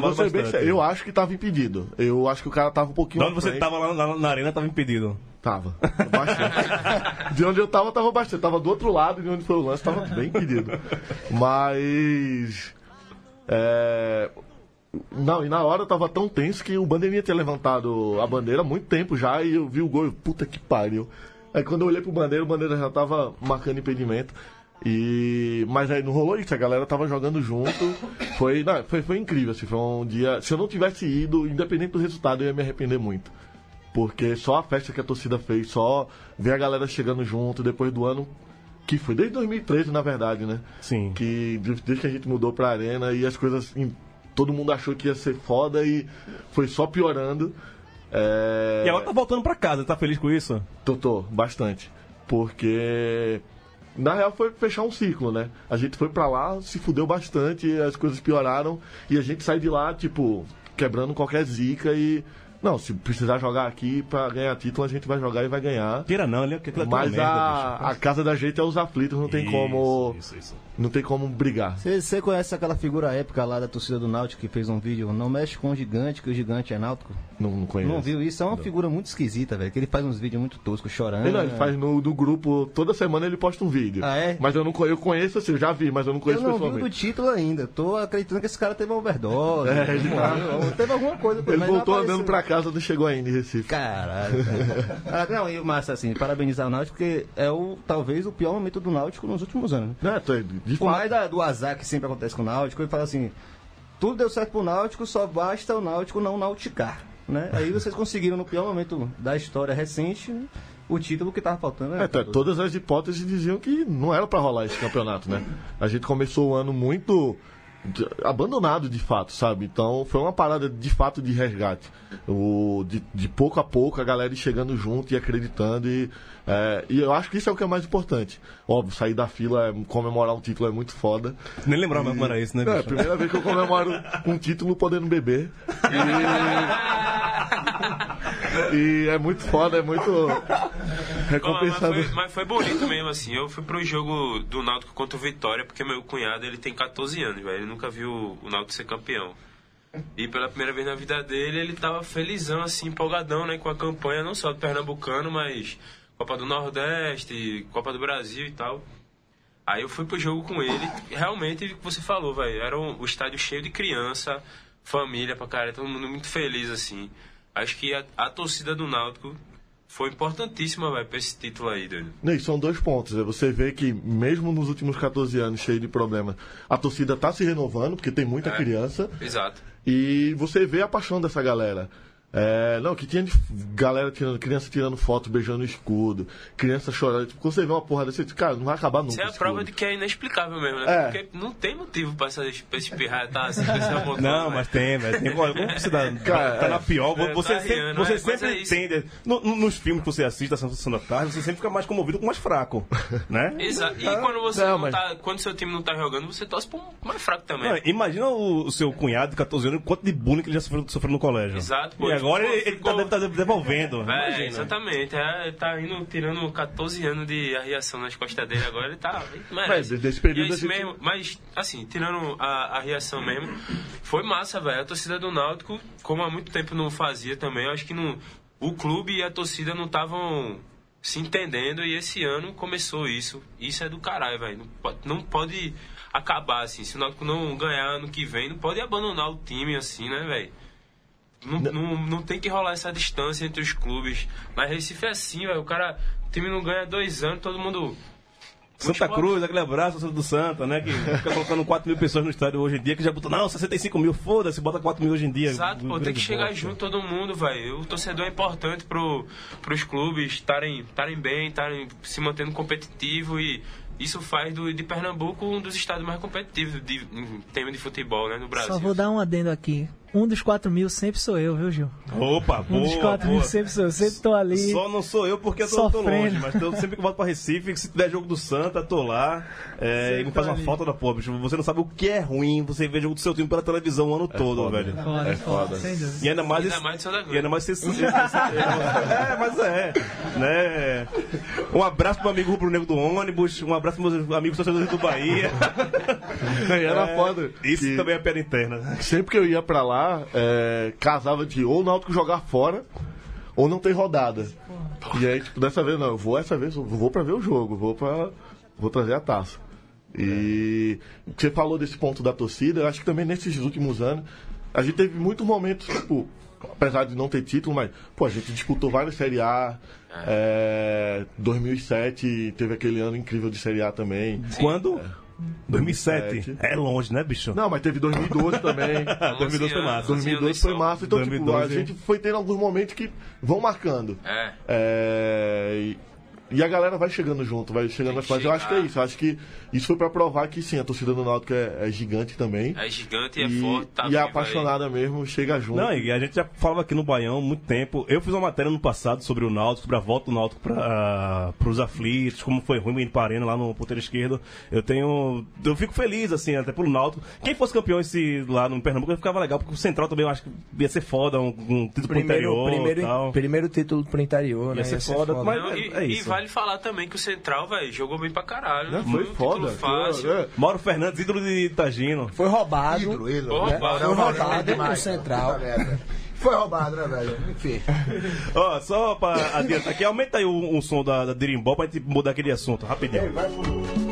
vou ser bem bastante. sério, eu acho que tava impedido. Eu acho que o cara tava um pouquinho. À você tava lá na, na arena, tava impedido. Tava. Bastante. de onde eu tava, tava bastante. Tava do outro lado de onde foi o lance, tava bem impedido. Mas. É. Não, e na hora tava tão tenso que o bandeirinha tinha levantado a bandeira há muito tempo já e eu vi o gol, e, puta que pariu. Aí quando eu olhei pro bandeiro, o bandeira já tava marcando impedimento. E mas aí não rolou isso, a galera tava jogando junto. Foi, não, foi, foi incrível, assim, foi um dia. Se eu não tivesse ido, independente do resultado, eu ia me arrepender muito. Porque só a festa que a torcida fez, só ver a galera chegando junto depois do ano que foi desde 2013, na verdade, né? Sim. Que de- desde que a gente mudou pra arena e as coisas. todo mundo achou que ia ser foda e foi só piorando. É... E agora tá voltando pra casa, tá feliz com isso? Tô, tô, bastante. Porque. Na real foi fechar um ciclo, né? A gente foi pra lá, se fudeu bastante, as coisas pioraram e a gente sai de lá, tipo, quebrando qualquer zica e. Não, se precisar jogar aqui pra ganhar título, a gente vai jogar e vai ganhar. Queira não, ele é aquilo é Mas merda, a, bicho. a casa da gente é os aflitos, não tem Isso, como. isso, isso. Não tem como brigar. Você conhece aquela figura épica lá da torcida do Náutico que fez um vídeo Não mexe com o gigante, que o gigante é náutico? Não, não conheço. Não viu isso? É uma figura muito esquisita, velho. Que ele faz uns vídeos muito toscos, chorando. Ele, não, ele faz no, do grupo, toda semana ele posta um vídeo. Ah, é? Mas eu não conheço, eu conheço assim, eu já vi, mas eu não Eu conheço não vi do pessoalmente. título ainda. Tô acreditando que esse cara teve uma overdose. É, ele tá- morreu, Teve alguma coisa. Ele não voltou andando pra casa, não chegou ainda em Recife. Caralho. cara. ah, não, e o Márcio, assim, parabenizar o Náutico, porque é o, talvez o pior momento do Náutico nos últimos anos. Não, tô- de Por fato, mais da- do azar que sempre acontece com o Náutico, ele fala assim: tudo deu certo pro Náutico, só basta o Náutico não nauticar. Né? Aí vocês conseguiram, no pior momento da história recente, o título que tava faltando. né? É, tá, todas as hipóteses diziam que não era pra rolar esse campeonato, né? A gente começou o ano muito abandonado de fato, sabe? Então foi uma parada de fato de resgate. O, de, de pouco a pouco a galera chegando junto e acreditando e, é, e eu acho que isso é o que é mais importante. Óbvio, sair da fila, é- comemorar um título é muito foda. Nem lembrava como era isso, né, Não, é a bicho? primeira vez que eu comemoro um título podendo beber. E, e é muito foda, é muito Ó, mas, recompensador. foi, mas foi bonito mesmo, assim. Eu fui pro jogo do Náutico contra o Vitória, porque meu cunhado, ele tem 14 anos, velho. Nunca viu o Náutico ser campeão. E pela primeira vez na vida dele, ele tava felizão, assim, empolgadão, né? Com a campanha, não só do Pernambucano, mas Copa do Nordeste, Copa do Brasil e tal. Aí eu fui pro jogo com ele, realmente, o que você falou, velho, era um, o estádio cheio de criança, família pra caralho, todo mundo muito feliz, assim. Acho que a, a torcida do Náutico foi importantíssima, velho, pra esse título aí, doido. Não, são dois pontos. né? Você vê que, mesmo nos últimos 14 anos, cheio de problemas, a torcida tá se renovando, porque tem muita É. criança. Exato. E você vê a paixão dessa galera. É, não, que tinha de galera tirando, criança tirando foto, beijando o escudo, criança chorando. Tipo, quando você vê uma porra desse, cara, não vai acabar nunca. Isso é a prova de que é inexplicável mesmo, né? É. Porque não tem motivo pra essa, pra esse pirraia tá assim, Não, velho. mas tem, velho. Tem, como você dá, Cara, tá é. na pior. É, Você tá sempre, rindo, você é, mas sempre é entende. No- no- nos filmes que você assiste, da Sessão da Tarde, você sempre fica mais comovido com o mais fraco. Né? Exato. E quando você Não, não, mas- tá. Quando seu time não tá jogando, você torce pra um mais fraco também. Não, imagina o, o seu cunhado de 14 anos, quanto de bullying que ele já sofreu, sofreu no colégio. Exato, pô. Agora ele, ele tá, ficou- estar devolvendo. É, Imagina. exatamente. É, ele tá indo, tirando 14 anos de arriação nas costas dele agora, ele tá. Mas, desse período é gente- mesmo, mas, assim, tirando a, a reação mesmo, foi massa, velho. A torcida do Náutico, como há muito tempo não fazia também, eu acho que não, o clube e a torcida não estavam se entendendo e esse ano começou isso. Isso é do caralho, velho. Não pode, não pode acabar assim. Se o Náutico não ganhar ano que vem, não pode abandonar o time assim, né, velho? Não, não, não tem que rolar essa distância entre os clubes. Mas Recife é assim, velho. O cara, o time não ganha dois anos, todo mundo. Santa Cruz, aquele abraço do Santa, né? Que fica colocando 4 mil pessoas no estádio hoje em dia, que já botou, não, 65 mil, foda-se, bota 4 mil hoje em dia. Exato, pô, tem que chegar junto todo mundo, velho. O torcedor é importante pro, pros clubes estarem estarem bem, estarem se mantendo competitivo e isso faz do, de Pernambuco um dos estados mais competitivos de, em tema de futebol, né, no Brasil. Só vou dar um adendo aqui. Um dos 4 mil sempre sou eu, viu, Gil? Opa, Um dos boa, 4 mil sempre sou eu. Sempre tô ali. Só não sou eu porque eu tô, tô Sofrendo. longe, mas eu sempre que volto pra Recife, se tiver jogo do Santa, tô lá. É, e me faz tô uma ali. falta da bicho. Você não sabe o que é ruim você ver jogo do seu time pela televisão o ano todo, foda. velho. Foda, É foda, foda. sem dúvida. E ainda mais Ainda esse- mais. E ainda mais você. é, mas é. Né? Um abraço pro meu amigo Rubro Negro do ônibus, um abraço pros meus amigos torcedores do Bahia. E era É, foda. Isso que também é piada interna. Sempre que eu ia pra lá, é, casava de ou o Náutico jogar fora ou não tem rodada. E aí, tipo, dessa vez não, eu vou essa vez, vou pra ver o jogo, vou pra. vou trazer a taça. E você falou desse ponto da torcida, eu acho que também nesses últimos anos a gente teve muitos momentos, tipo, apesar de não ter título, mas, pô, a gente disputou várias Série A. É, 2007 teve aquele ano incrível de Série A também. Quando? 2007. 2007. É longe, né, bicho? Não, mas teve 2012 também. 2012 foi massa. 2012 foi massa. Então, tipo, a 2012. gente foi tendo alguns momentos que vão marcando. É. É, e, a galera vai chegando junto, vai chegando nas fases. Eu acho que é isso. Eu acho que isso foi pra provar que sim, a torcida do Náutico é, é gigante também. É gigante e é E, forte, tá e é viva aí. apaixonada mesmo, chega junto. Não, e a gente já falava aqui no Baião há muito tempo. Eu fiz uma matéria no passado sobre o Náutico, sobre a volta do Náutico para os aflitos, como foi ruim indo para arena lá no ponteiro esquerdo. Eu tenho. Eu fico feliz, assim, até pelo Náutico. Quem fosse campeão esse, lá no Pernambuco, ficava legal, porque o Central também eu acho que ia ser foda, um, um título pro Primeiro, interior. primeiro, tal. primeiro título pro interior, né? Ia ser Ia ser foda, foda. mas Não, é, e, é e isso. Vale falar também que o Central, velho, jogou bem pra caralho. Né? Foi Foi um foda. título fácil. É. Mauro Fernandes, ídolo de Itagino. Foi roubado. Ídolo, ídolo. Foi né? roubado. Não, não, Foi não, roubado demais, no Central. Foi roubado, né, velho? Enfim. Ó, só pra adiantar aqui, aumenta aí o, o som da, da Dirimbol pra gente mudar aquele assunto, rapidinho. É, mas a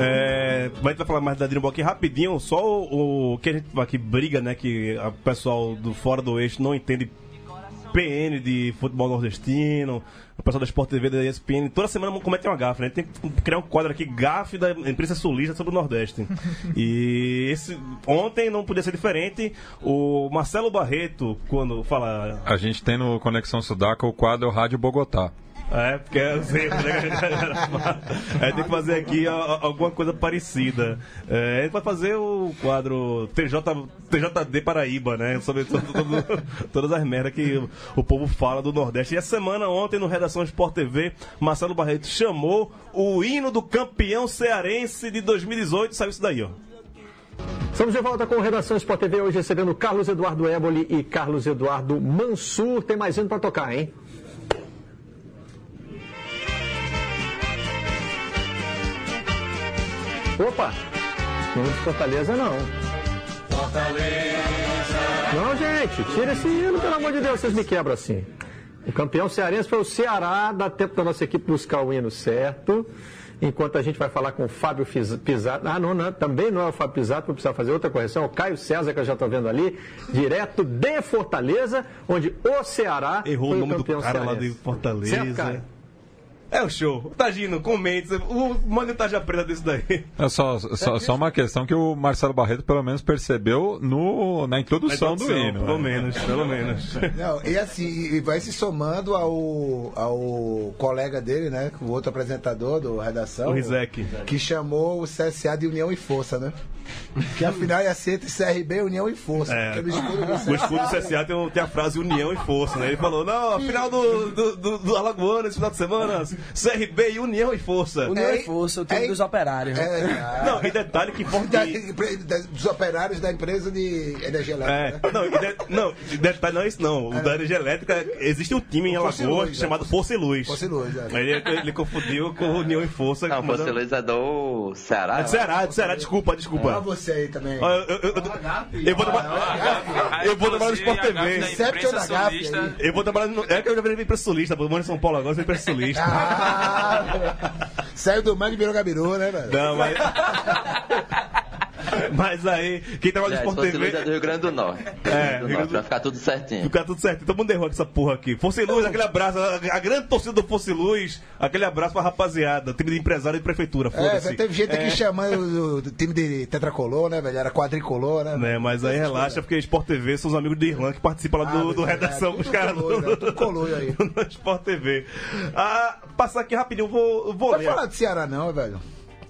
gente vai falar mais da Dreamball aqui rapidinho. Só o, o que a gente aqui briga, né? Que o pessoal do fora do eixo não entende PN de futebol nordestino, o pessoal da Sport TV da ESPN, toda semana comete uma gafe, né? Tem que criar um quadro aqui, gafe da imprensa sulista sobre o Nordeste. e esse, ontem não podia ser diferente. O Marcelo Barreto, quando fala A gente tem no Conexão Sudaca o quadro Rádio Bogotá. É, porque é sempre, né? É, tem que fazer aqui a- a- alguma coisa parecida. É, a gente vai fazer o quadro TJ, TJD Paraíba, né? Sobre todo- todo- todas as merdas que o, o povo fala do Nordeste. E essa semana, ontem, no Redação Sport TV, Marcelo Barreto chamou o hino do campeão cearense de 2018. Saiu isso daí, ó. Estamos de volta com Redação Sport TV, hoje recebendo Carlos Eduardo Éboli e Carlos Eduardo Mansur. Tem mais hino para tocar, hein? Opa! Hino de Fortaleza não. Não, gente, tira esse hino, pelo amor de Deus, vocês me quebram assim. O campeão cearense foi o Ceará, dá tempo da nossa equipe buscar o hino certo. Enquanto a gente vai falar com o Fábio Pisato. Ah, não, não, também não é o Fábio Pisato, vou precisar fazer outra correção. É o Caio César, que eu já estou vendo ali, direto de Fortaleza, onde o Ceará Errou o nome do campeão cara lá de cearense. Fortaleza. Certo, Caio? É o show. Tagino, comente. O, manda o Taja Preta desse daí. É só, só, só uma questão que o Marcelo Barreto pelo menos percebeu no, na introdução, do Introdução, hino. Pelo né? menos, pelo menos. Não, e assim, e vai se somando ao, ao colega dele, né? O outro apresentador do Redação. O Rizek. Que chamou o CSA de União e Força, né? Que afinal ia ser entre CRB, União e Força. É. Pelo escudo do O escudo do CSA tem, tem a frase união e força, né? Ele falou, não, a final do, do, do, do Alagoano esse final de semana, CRB e união e força. União É, e Força, o time é- dos operários. né? É, Não, e detalhe que da- dos operários da empresa de energia É, elétrica. né? não, e de- não, e detalhe não é isso não. O da energia elétrica, existe um time em e Alagoas Luz, chamado é. Força e Luz. Força e Luz, é. Ele, ele confundiu com União e Força. Não, Força Luiz é do Ceará. É do Ceará, é do Ceará, desculpa, Olha você aí também. Eu, eu, eu, eu, eu vou trabalhar. Eu vou trabalhar no Sport TV. Inception da aí. Eu vou trabalhar no. É que eu já virei preço solista, pô. Eu moro em São Paulo agora, eu sou preço solista. Ah, saiu do mangue e virou gabiru, né, velho? Não, mas. Mas aí, quem trabalha no É, Sport Luiz é TV. do Rio Grande do Norte. É, do Rio Norte, do- Vai ficar tudo certinho. Fica tudo certo. Todo mundo errou essa porra aqui. Fosse Luz, aquele abraço. A, a grande torcida do Fosse Luz, aquele abraço pra rapaziada. Time de empresário e prefeitura, É, foda-se. velho, teve gente aqui É, chamando do, do time de tetracolor, né, velho? Era quadricolor, né? né, mas aí relaxa, porque Sport TV são os amigos de Irlanda que participam lá do, Ah, do é, redação é, com os caras colou, do? Tudo colou aí. do Sport TV. Ah, passar aqui rapidinho, eu vou, eu vou Vai falar de Ceará não, velho.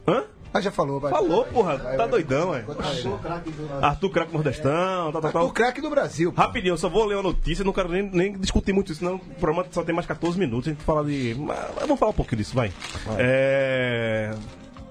Hã? Ah, já falou, vai. Falou, porra. Vai, tá vai. doidão, é. Aí. Arthur Crack Nordestão, tal, tal, tal. O craque do Brasil. pô. Rapidinho, eu só vou ler uma notícia, não quero nem, nem discutir muito isso, senão o programa só tem mais 14 minutos, a gente fala de. Mas vamos falar um pouquinho disso, vai. É.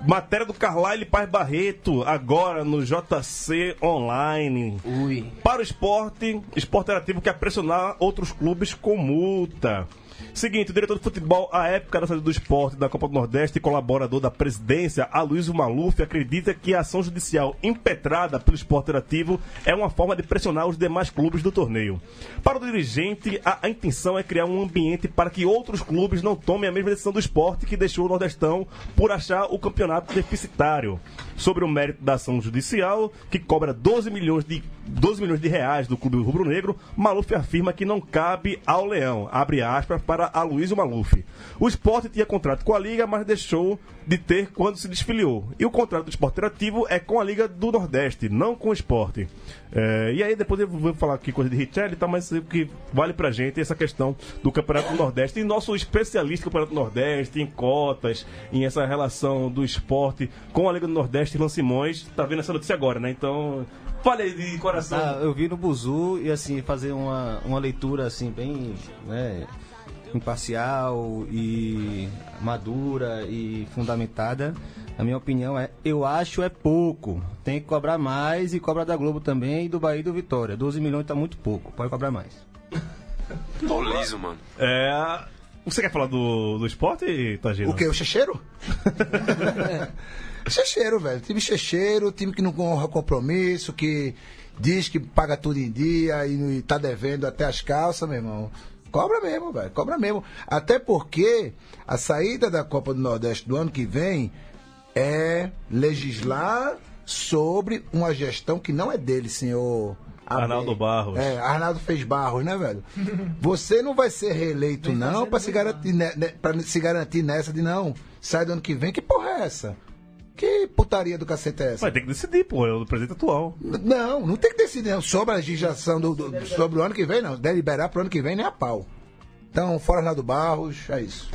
Matéria do Carlyle Paz Barreto, agora no JC Online. Ui. Para o esporte, esporte interativo quer pressionar outros clubes com multa. Seguinte, o diretor de futebol, à época da saída do esporte da Copa do Nordeste e colaborador da presidência, Aloysio Maluf, acredita que a ação judicial impetrada pelo esporte interativo é uma forma de pressionar os demais clubes do torneio. Para o dirigente, a, a intenção é criar um ambiente para que outros clubes não tomem a mesma decisão do esporte que deixou o Nordestão por achar o campeonato deficitário. Sobre o mérito da ação judicial, que cobra 12 milhões de, 12 milhões de reais do clube rubro-negro, Maluf afirma que não cabe ao Leão, abre aspas, para Aloysio Maluf. O esporte tinha contrato com a Liga, mas deixou de ter quando se desfiliou. E o contrato do esporte interativo é com a Liga do Nordeste, não com o esporte. É, e aí depois eu vou falar aqui coisa de Richelli e tal, mas o que vale pra gente é essa questão do Campeonato do Nordeste. E nosso especialista do Campeonato do Nordeste, em cotas, em essa relação do esporte com a Liga do Nordeste, Lan Simões, tá vendo essa notícia agora, né? Então, fale aí de coração. Ah, eu vi no Buzu e assim, fazer uma, uma leitura assim, bem né, imparcial e madura e fundamentada. A minha opinião é, eu acho é pouco. Tem que cobrar mais e cobra da Globo também e do Bahia e do Vitória. 12 milhões tá muito pouco, pode cobrar mais. Tô liso, mano. É. Você quer falar do, do esporte, Tagino? O que? O Checheiro? Checheiro, velho. Time Checheiro, time que não honra compromisso, que diz que paga tudo em dia e, e tá devendo até as calças, meu irmão. Cobra mesmo, velho. Cobra mesmo. Até porque a saída da Copa do Nordeste do ano que vem é legislar sobre uma gestão que não é dele, senhor. Arnaldo Barros. É, Arnaldo fez Barros, né, velho? Você não vai ser reeleito, não, pra se, garantir, pra se garantir nessa de não. Sai do ano que vem, que porra é essa? Que putaria do cacete é essa? Mas tem que decidir, pô, é o presidente atual. Não, não tem que decidir não. sobre a legislação do, do- sobre o ano que vem, não. Deliberar pro ano que vem nem a pau. Então, fora Arnaldo Barros, é isso.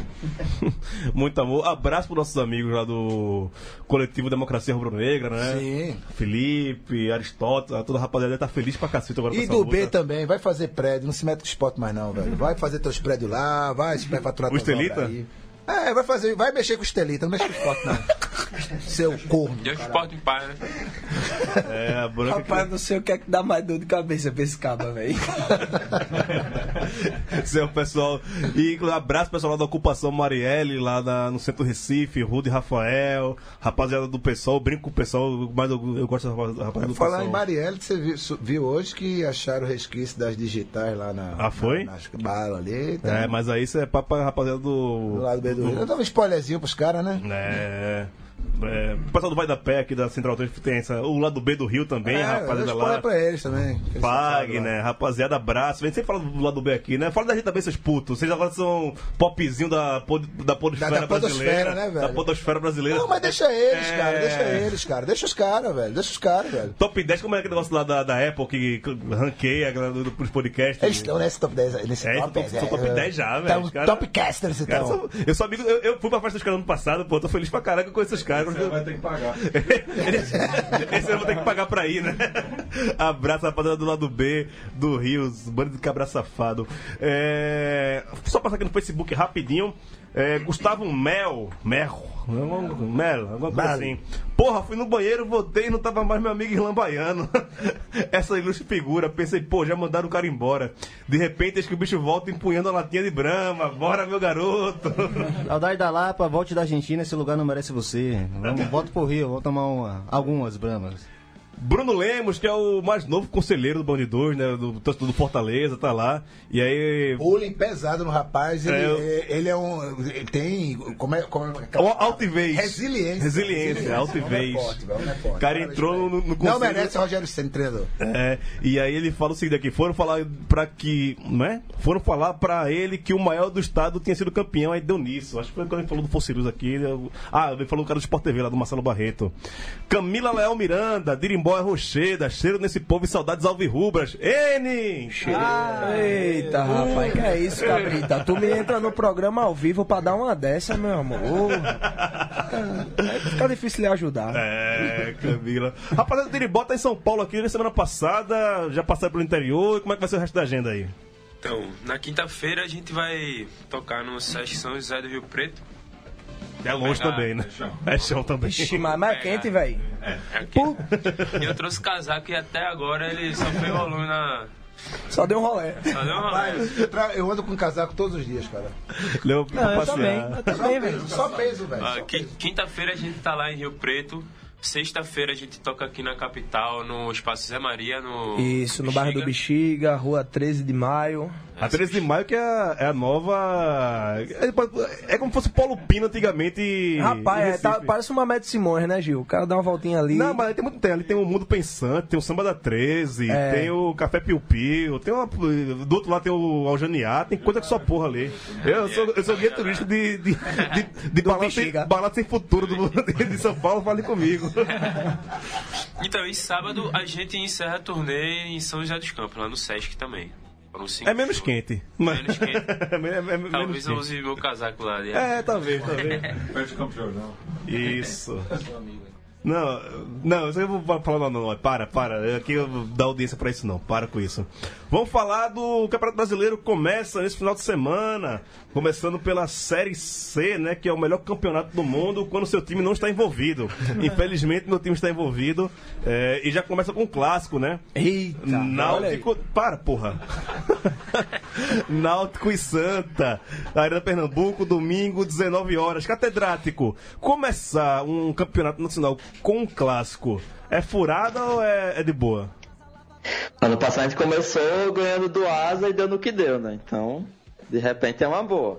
Muito amor. Abraço para nossos amigos lá do coletivo Democracia Rubro-Negra, né? Sim. Felipe, Aristóteles, toda a rapaziada tá feliz pra cacete agora E do luta. B também, vai fazer prédio, não se mete com esporte mais não, velho. Vai fazer teus prédios lá, vai se faturar O Estelita? aí. É, vai fazer, vai mexer com o Estelita, não mexe com o esporte não. Seu corno. Deus esporte em paz, né? É, a branca Rapaz, não sei o que é que dá mais dor de cabeça pra esse caba, velho. Seu pessoal. E um abraço pessoal lá da ocupação Marielle, lá na- no centro Recife, Rude Rafael, rapaziada do pessoal, brinco com o pessoal, mas eu, eu gosto da rapaz- da rapaziada do Falar pessoal. em Marielle, você viu, viu hoje que acharam o resquício das digitais lá na. Ah, foi? Na, nas balas ali. tá? É, mas aí isso é papo rapaziada do. Do lado B do Rio. Eu dava um spoilerzinho pros caras, né? É. é, o pessoal do Vai da Pé aqui da Central 3 tem essa, o lado B do Rio também, É, a eu rapaziada dou lá. pra eles também. eles Pague, né? Rapaziada, abraço. Vem sempre fala do lado B aqui, né? Fala da gente também, seus putos. Vocês agora são popzinho da, pod- da podosfera Da- da brasileira. podosfera, né, velho? Da podosfera brasileira. Não, mas deixa eles, É. cara. Deixa eles, cara. Deixa os caras, velho. Deixa os caras, velho. Top 10, como é aquele negócio lá da, da Apple que ranqueia a galera do, dos podcasts? Eles estão nesse top 10. Nesse É, top, são top 10 já, velho. Tá um top Cara, então. sou- eu sou amigo, eu, eu fui pra festa dos caras ano passado, pô, tô feliz pra caraca com esses caras. Você vai ter que pagar. Esse eu vou ter que pagar pra ir, né? Abraço, rapaziada do lado B, do Rios, bando de cabra safado. É, Só passar aqui no Facebook rapidinho. É, Gustavo Mel, Mel, Mel, alguma coisa assim. Porra, fui no banheiro, voltei e não tava mais meu amigo Irlan Baiano. Essa ilustre figura, pensei, pô, já mandaram o cara embora. De repente, acho que o bicho volta empunhando a latinha de brama. Bora, meu garoto. Saudade da Lapa, volte da Argentina, esse lugar não merece você. Vamos, volta pro Rio, vamos tomar uma- algumas bramas. Bruno Lemos, que é o mais novo conselheiro do Band 2, né? Do, do Fortaleza, tá lá. E aí. Bullying pesado no rapaz. Ele É, é, eu- ele é um. Ele tem. Como é. Como é Ó, altivez. Resiliência. Resiliência, altivez. O é o é. O cara entrou pra no, ele. no Não merece Rogério Senna, treinador. É, e aí ele fala o seguinte aqui, foram falar para que, né? Foram falar pra ele que o maior do estado tinha sido campeão, aí deu nisso. Acho que foi quando ele falou do Focirus aqui. Ah, ele falou do cara do Sport TV lá, do Marcelo Barreto. Camila Leal Miranda, Dirimbó é Rocheda, cheiro nesse povo e saudades alvirrubras. N! Eita, rapaz, que é isso, cabrita? Tu me entra no programa ao vivo pra dar uma dessa, meu amor. É, fica difícil lhe ajudar. É, Camila. Rapaziada, o Dirimbó tá em São Paulo aqui na semana passada, já passaram pelo interior. Como é que vai ser o resto da agenda aí? Então, na quinta-feira a gente vai tocar no Sesc São José do Rio Preto. É longe Pegar- também, né? É chão também. Ixi, mas, mas é quente, velho. É aqui. E eu trouxe casaco e até agora ele só fez volume na, Só deu um rolé. Só deu uma Rapaz, eu, tra- eu ando com casaco todos os dias, cara. Leu Não, eu também. Eu Só também, velho. peso, só peso, velho. Ah, Quinta-feira a gente tá lá em Rio Preto. Sexta-feira a gente toca aqui na capital, no Espaço Zé Maria, no. Isso, no bairro do Bexiga, rua 13 de maio. A 13 de maio que é a, é a nova. É, é como se fosse Polo Pino antigamente. Rapaz, é, tá- parece uma Mete Simões, né, Gil? O cara dá uma voltinha ali. Não, mas tem muito tem. Ali tem o Mundo Pensante, tem o Samba da 13, É. tem o Café Piu Piu, tem uma. Do outro lado tem o Aljaniá, tem coisa que só porra ali. Eu sou, eu sou guia turístico de, de, de, de balanço, sem, balanço sem futuro do, de São Paulo, fale comigo. Então, e sábado a gente encerra a turnê em São José dos Campos, lá no Sesc também. Foram cinco É menos shows. quente. Mas... Menos quente. é, é menos Talvez eu quente. use meu casaco lá. né? É, talvez, talvez. Perto do Campo Jordão. Isso. Não, não, eu vou falar não, não, para, para. Aqui eu vou dar audiência pra isso não, para com isso. Vamos falar do Campeonato Brasileiro começa nesse final de semana, começando pela Série C, né, que é o melhor campeonato do mundo quando seu time não está envolvido. Infelizmente meu time está envolvido é, e já começa com um clássico, né? Eita, Náutico, para, porra. Náutico e Santa, Arena Pernambuco, domingo, 19 horas. Catedrático, começar um campeonato nacional com um clássico, é furada ou é, é de boa? Ano passado a gente começou ganhando do Asa e deu no que deu, né? Então, de repente é uma boa.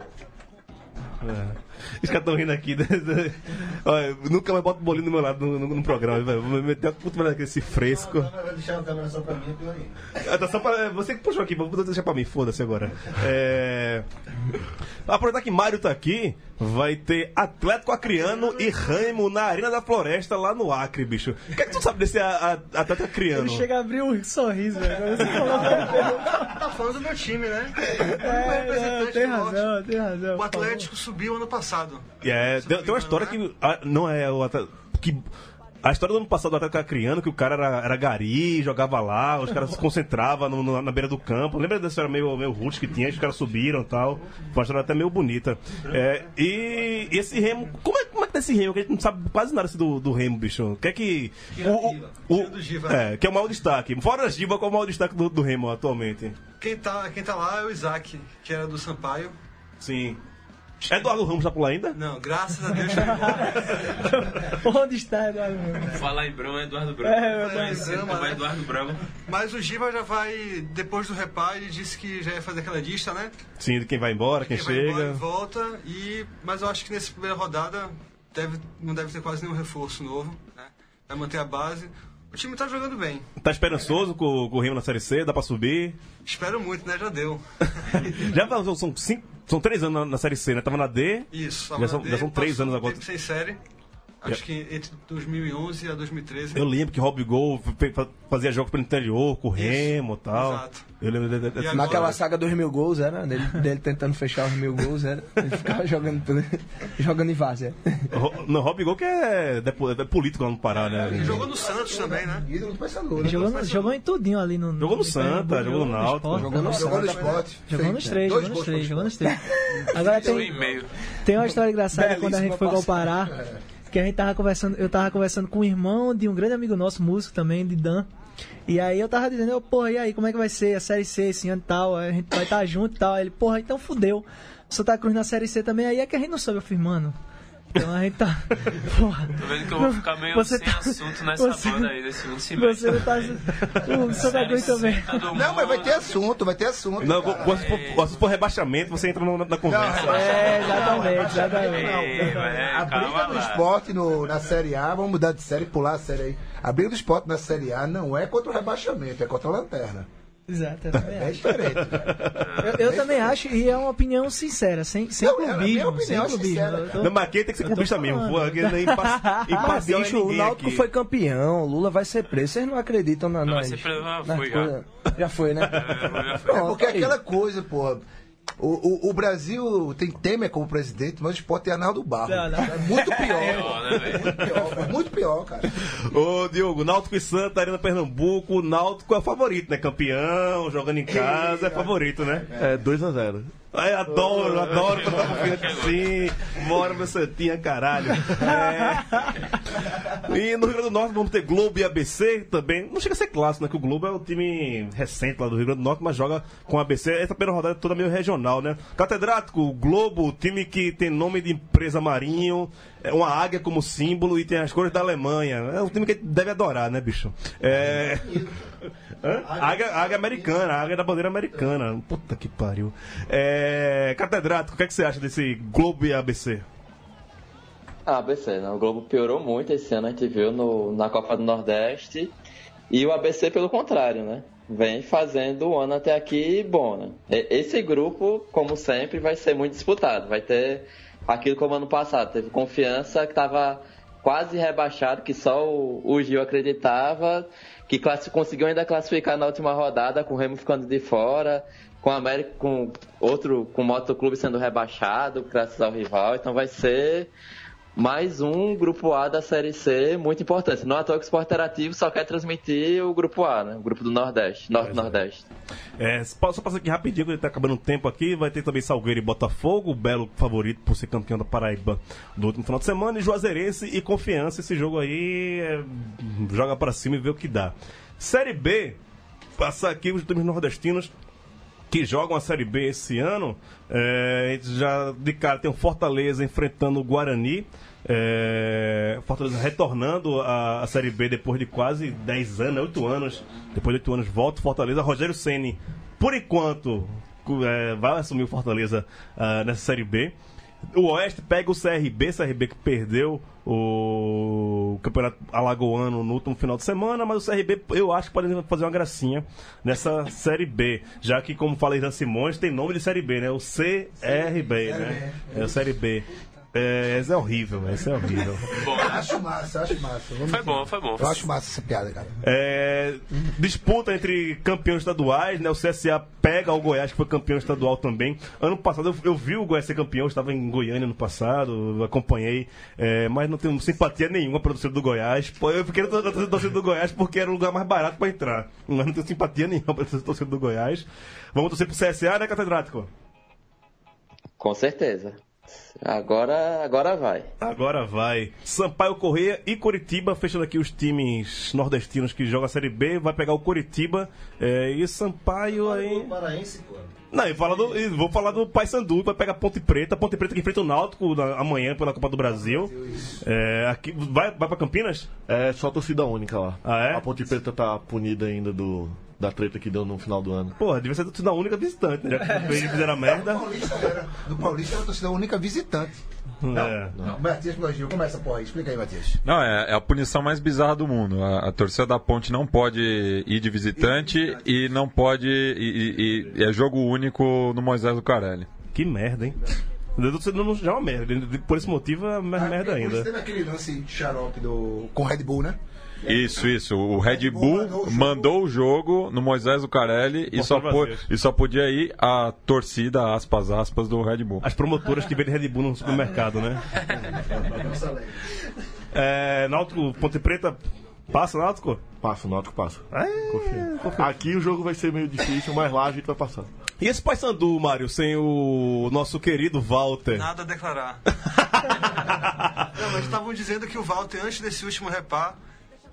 É. Os caras estão rindo aqui. Olha, nunca mais boto bolinho do meu lado no, no- no programa, velho. Vou meter uma puta merda com esse fresco. Vai deixar a câmera só pra mim, é pior ainda. Ah, tá só pra- você que puxou aqui, vou deixar pra mim, foda-se agora. É... Aproveitar que Mário tá aqui, vai ter Atlético Acreano e Raimo na Arena da Floresta, lá no Acre, bicho. O que é que tu sabe desse a- a- Atlético Acreano? Ele chega a abrir um sorriso, velho. Tá falando do meu time, né? É, não, tem razão, tem razão. O Atlético subiu ano passado. É, tem, tem uma história que. ah, não é o. Que, a história do ano passado do Atlético Acreano, que o cara era, era gari, jogava lá, os caras se concentravam no- no- na beira do campo. Lembra dessa história meio, meio rústica que tinha, os caras subiram e tal. Foi uma história até meio bonita. É, e, e esse remo. Como é, como é que tá esse remo? Que a gente não sabe quase nada assim, do, do remo, bicho. O que é que. O, o, o- é, que é o maior destaque. Fora as divas, qual é o maior destaque do, do remo atualmente? Quem tá, quem tá lá é o Isaac, que era do Sampaio. Sim. Eduardo Ramos tá por lá ainda? Não, graças a Deus. Onde está Eduardo? Falar em Brão é Eduardo Brão. É, como né? Eduardo Brão. Mas o Giba já vai, depois do reparo, ele disse que já ia fazer aquela lista, né? Sim, de quem vai embora, quem, Quem vai chega. embora e volta. E, mas eu acho que nessa primeira rodada deve, não deve ter quase nenhum reforço novo. Né? Vai manter a base. O time tá jogando bem. Tá esperançoso com, com o Remo na Série C? Dá pra subir? Espero muito, né? Já deu. Já são, cinco, são três anos na, na Série C, né? Tava na D. Isso. Já são, D, já são três anos agora. sem série. Acho que entre 2011 a 2013. Eu lembro que Rob Gol fazia jogos pelo interior, com o Remo e tal. exato. Eu lembro de, de, de, agora- Naquela saga dos mil gols, era? Dele, dele tentando fechar os mil gols, era? Ele ficava jogando, jogando em várzea. Não, Rob Gol que é, é político lá no Pará, né? Ele jogou no Santos também, né? Ídolo do Paysandu, Ele né? jogou, no- jogou em tudinho ali no. Jogou no Santa, jogou no Náutico. Jogou no Jogou esporte. Jogou fez nos três, dois jogou nos três, jogou nos três. Agora tem, tem uma história engraçada quando a gente foi ao. Pará. Que a gente tava conversando, eu tava conversando com o irmão de um grande amigo nosso, músico também, de Dan. E aí eu tava dizendo, eu, porra, e aí, como é que vai ser a Série C esse ano e tal? A gente vai estar junto e tal. Ele, porra, então fudeu. Santa Cruz na Série C também, aí é que a gente não soube afirmando. Então a gente tá. Porra. Tô vendo que eu vou ficar meio Você sem tá- assunto nessa você- banda aí desse segundo semestre. Você não tá. O Santa também. Não, mas vai ter assunto, vai ter assunto. Não, cara. quando for, se for rebaixamento, você entra na, na conversa. É, exatamente, exatamente. É, A briga do esporte no, na Série A, vamos mudar de série e pular a série aí. A briga do esporte na Série A não é contra o rebaixamento, é contra a lanterna. Exato, eu também É acho. diferente. Eu, eu também acho, e é uma opinião sincera, sem, sem Não, é clubismo. opinião sem clubismo. sincera. Eu tô- Não, mas aqui tem que ser clubista mesmo. Pô, aqui não é imparcial é bicho, o Náutico aqui. foi campeão, o Lula vai ser preso. Vocês não acreditam na Não, vai ser preso, nas foi já. coisas? Já foi, né? Já foi. É porque aí. aquela coisa, pô. O, o, o Brasil tem Temer como presidente, mas o esporte é Arnaldo Barro. Não, não. É muito pior. né, velho? muito pior. Muito pior, cara. Ô, Diogo, Náutico e Santa, Arena Pernambuco. O Náutico é o favorito, né? Campeão, jogando em casa, é favorito, né? É 2x0. Ai, adoro, adoro quando confiante assim. Bora, meu Santinha, caralho. É... E no Rio Grande do Norte vamos ter Globo e ABC também. Não chega a ser clássico, né? Que o Globo é o time recente lá do Rio Grande do Norte, mas joga com ABC. Essa primeira rodada é toda meio regional, né? Catedrático, Globo, time que tem nome de empresa marinho, é uma águia como símbolo e tem as cores da Alemanha. É um time que deve adorar, né, bicho? É. Águia, águia americana, águia da bandeira americana. Puta que pariu. É... Catedrático, o que, é que você acha desse Globo e ABC? Ah, ABC, né? O Globo piorou muito esse ano, a gente viu no, na Copa do Nordeste. E o ABC, pelo contrário, né? Vem fazendo o ano até aqui bom, né? Esse grupo, como sempre, vai ser muito disputado. Vai ter aquilo como ano passado. Teve confiança que estava quase rebaixado, que só o, o Gil acreditava, que conseguiu ainda classificar na última rodada, com o Remo ficando de fora, com o América, com outro, com o Motoclube sendo rebaixado, graças ao rival. Então vai ser mais um grupo A da Série C muito importante. Não é à toa que o Interativo só quer transmitir o grupo A, né? O grupo do Nordeste, Norte-Nordeste. É, só só passar aqui rapidinho, que tá acabando o tempo aqui. Vai ter também Salgueiro e Botafogo, o belo favorito por ser campeão da Paraíba do último final de semana. E Juazeirense e Confiança. Esse jogo aí é, joga pra cima e vê o que dá. Série B, passar aqui os times nordestinos que jogam a Série B esse ano. É, já de cara tem o Fortaleza enfrentando o Guarani. É, Fortaleza retornando a, a Série B depois de quase 10 anos, 8 anos. Depois de 8 anos, volta o Fortaleza. Rogério Ceni, por enquanto, é, vai assumir o Fortaleza ah, nessa Série B. O Oeste pega o CRB, CRB que perdeu o Campeonato Alagoano no último final de semana, mas o CRB eu acho que pode fazer uma gracinha nessa Série B, já que, como fala Irã Simões, tem nome de Série B, né? O CRB, né? É o Série B. É, esse é horrível, esse é horrível. Acho massa, acho massa. Vamos Foi bom, foi bom. Eu acho massa essa piada, cara. É, disputa entre campeões estaduais, né? O CSA pega o Goiás, que foi campeão estadual também. Ano passado eu, eu vi o Goiás ser campeão, eu estava em Goiânia no passado, acompanhei, é, mas não tenho simpatia nenhuma pela torcida do Goiás. Pô, eu fiquei na tor- na torcida do Goiás porque era o lugar mais barato para entrar. Mas não tenho simpatia nenhuma pela torcida do Goiás. Vamos torcer pro CSA, né, Catedrático? Com certeza. Agora, agora vai. Agora vai. Sampaio Correia e Coritiba, fechando aqui os times nordestinos que jogam a Série B. Vai pegar o Coritiba é, e Sampaio aí. Paraense, pô. Não, eu, falo do, eu vou falar do Paysandu, vai pegar Ponte Preta. Ponte Preta que enfrenta o Náutico na- amanhã pela Copa do Brasil. É, aqui, vai, vai pra Campinas? É só torcida única lá. Ah, é? A Ponte Preta tá punida ainda do, da treta que deu no final do ano. Porra, devia ser torcida única visitante, né? Já que eles fizeram a merda. Paulista era. Do Paulista era a torcida única visitante. É. Não, Matias Gil, começa, porra aí. Explica aí, Matias. Não, é, é a punição mais bizarra do mundo. A, a torcida da Ponte não pode ir de visitante e não pode. E, e- e é jogo único no Moisés do Carelli. Que merda, hein? Eu tô sendo- Já é uma merda. Por esse motivo é mais merda Por isso ainda. teve aquele lance xarope do... com Red Bull, né? Isso, isso. O Red Bull mandou o jogo no Moisés do Carelli e só, po- vazio. e só podia ir a torcida, aspas, aspas, do Red Bull. As promotoras que vendem Red Bull no supermercado, né? É, Náutico, Ponte Preta, passa Náutico? Passa, o Náutico passa. É, Confia. Aqui o jogo vai ser meio difícil, mas lá a gente vai passar. E esse Paysandu, Mário, sem o nosso querido Walter? Nada a declarar. Não, mas estavam dizendo que o Walter, antes desse último repar,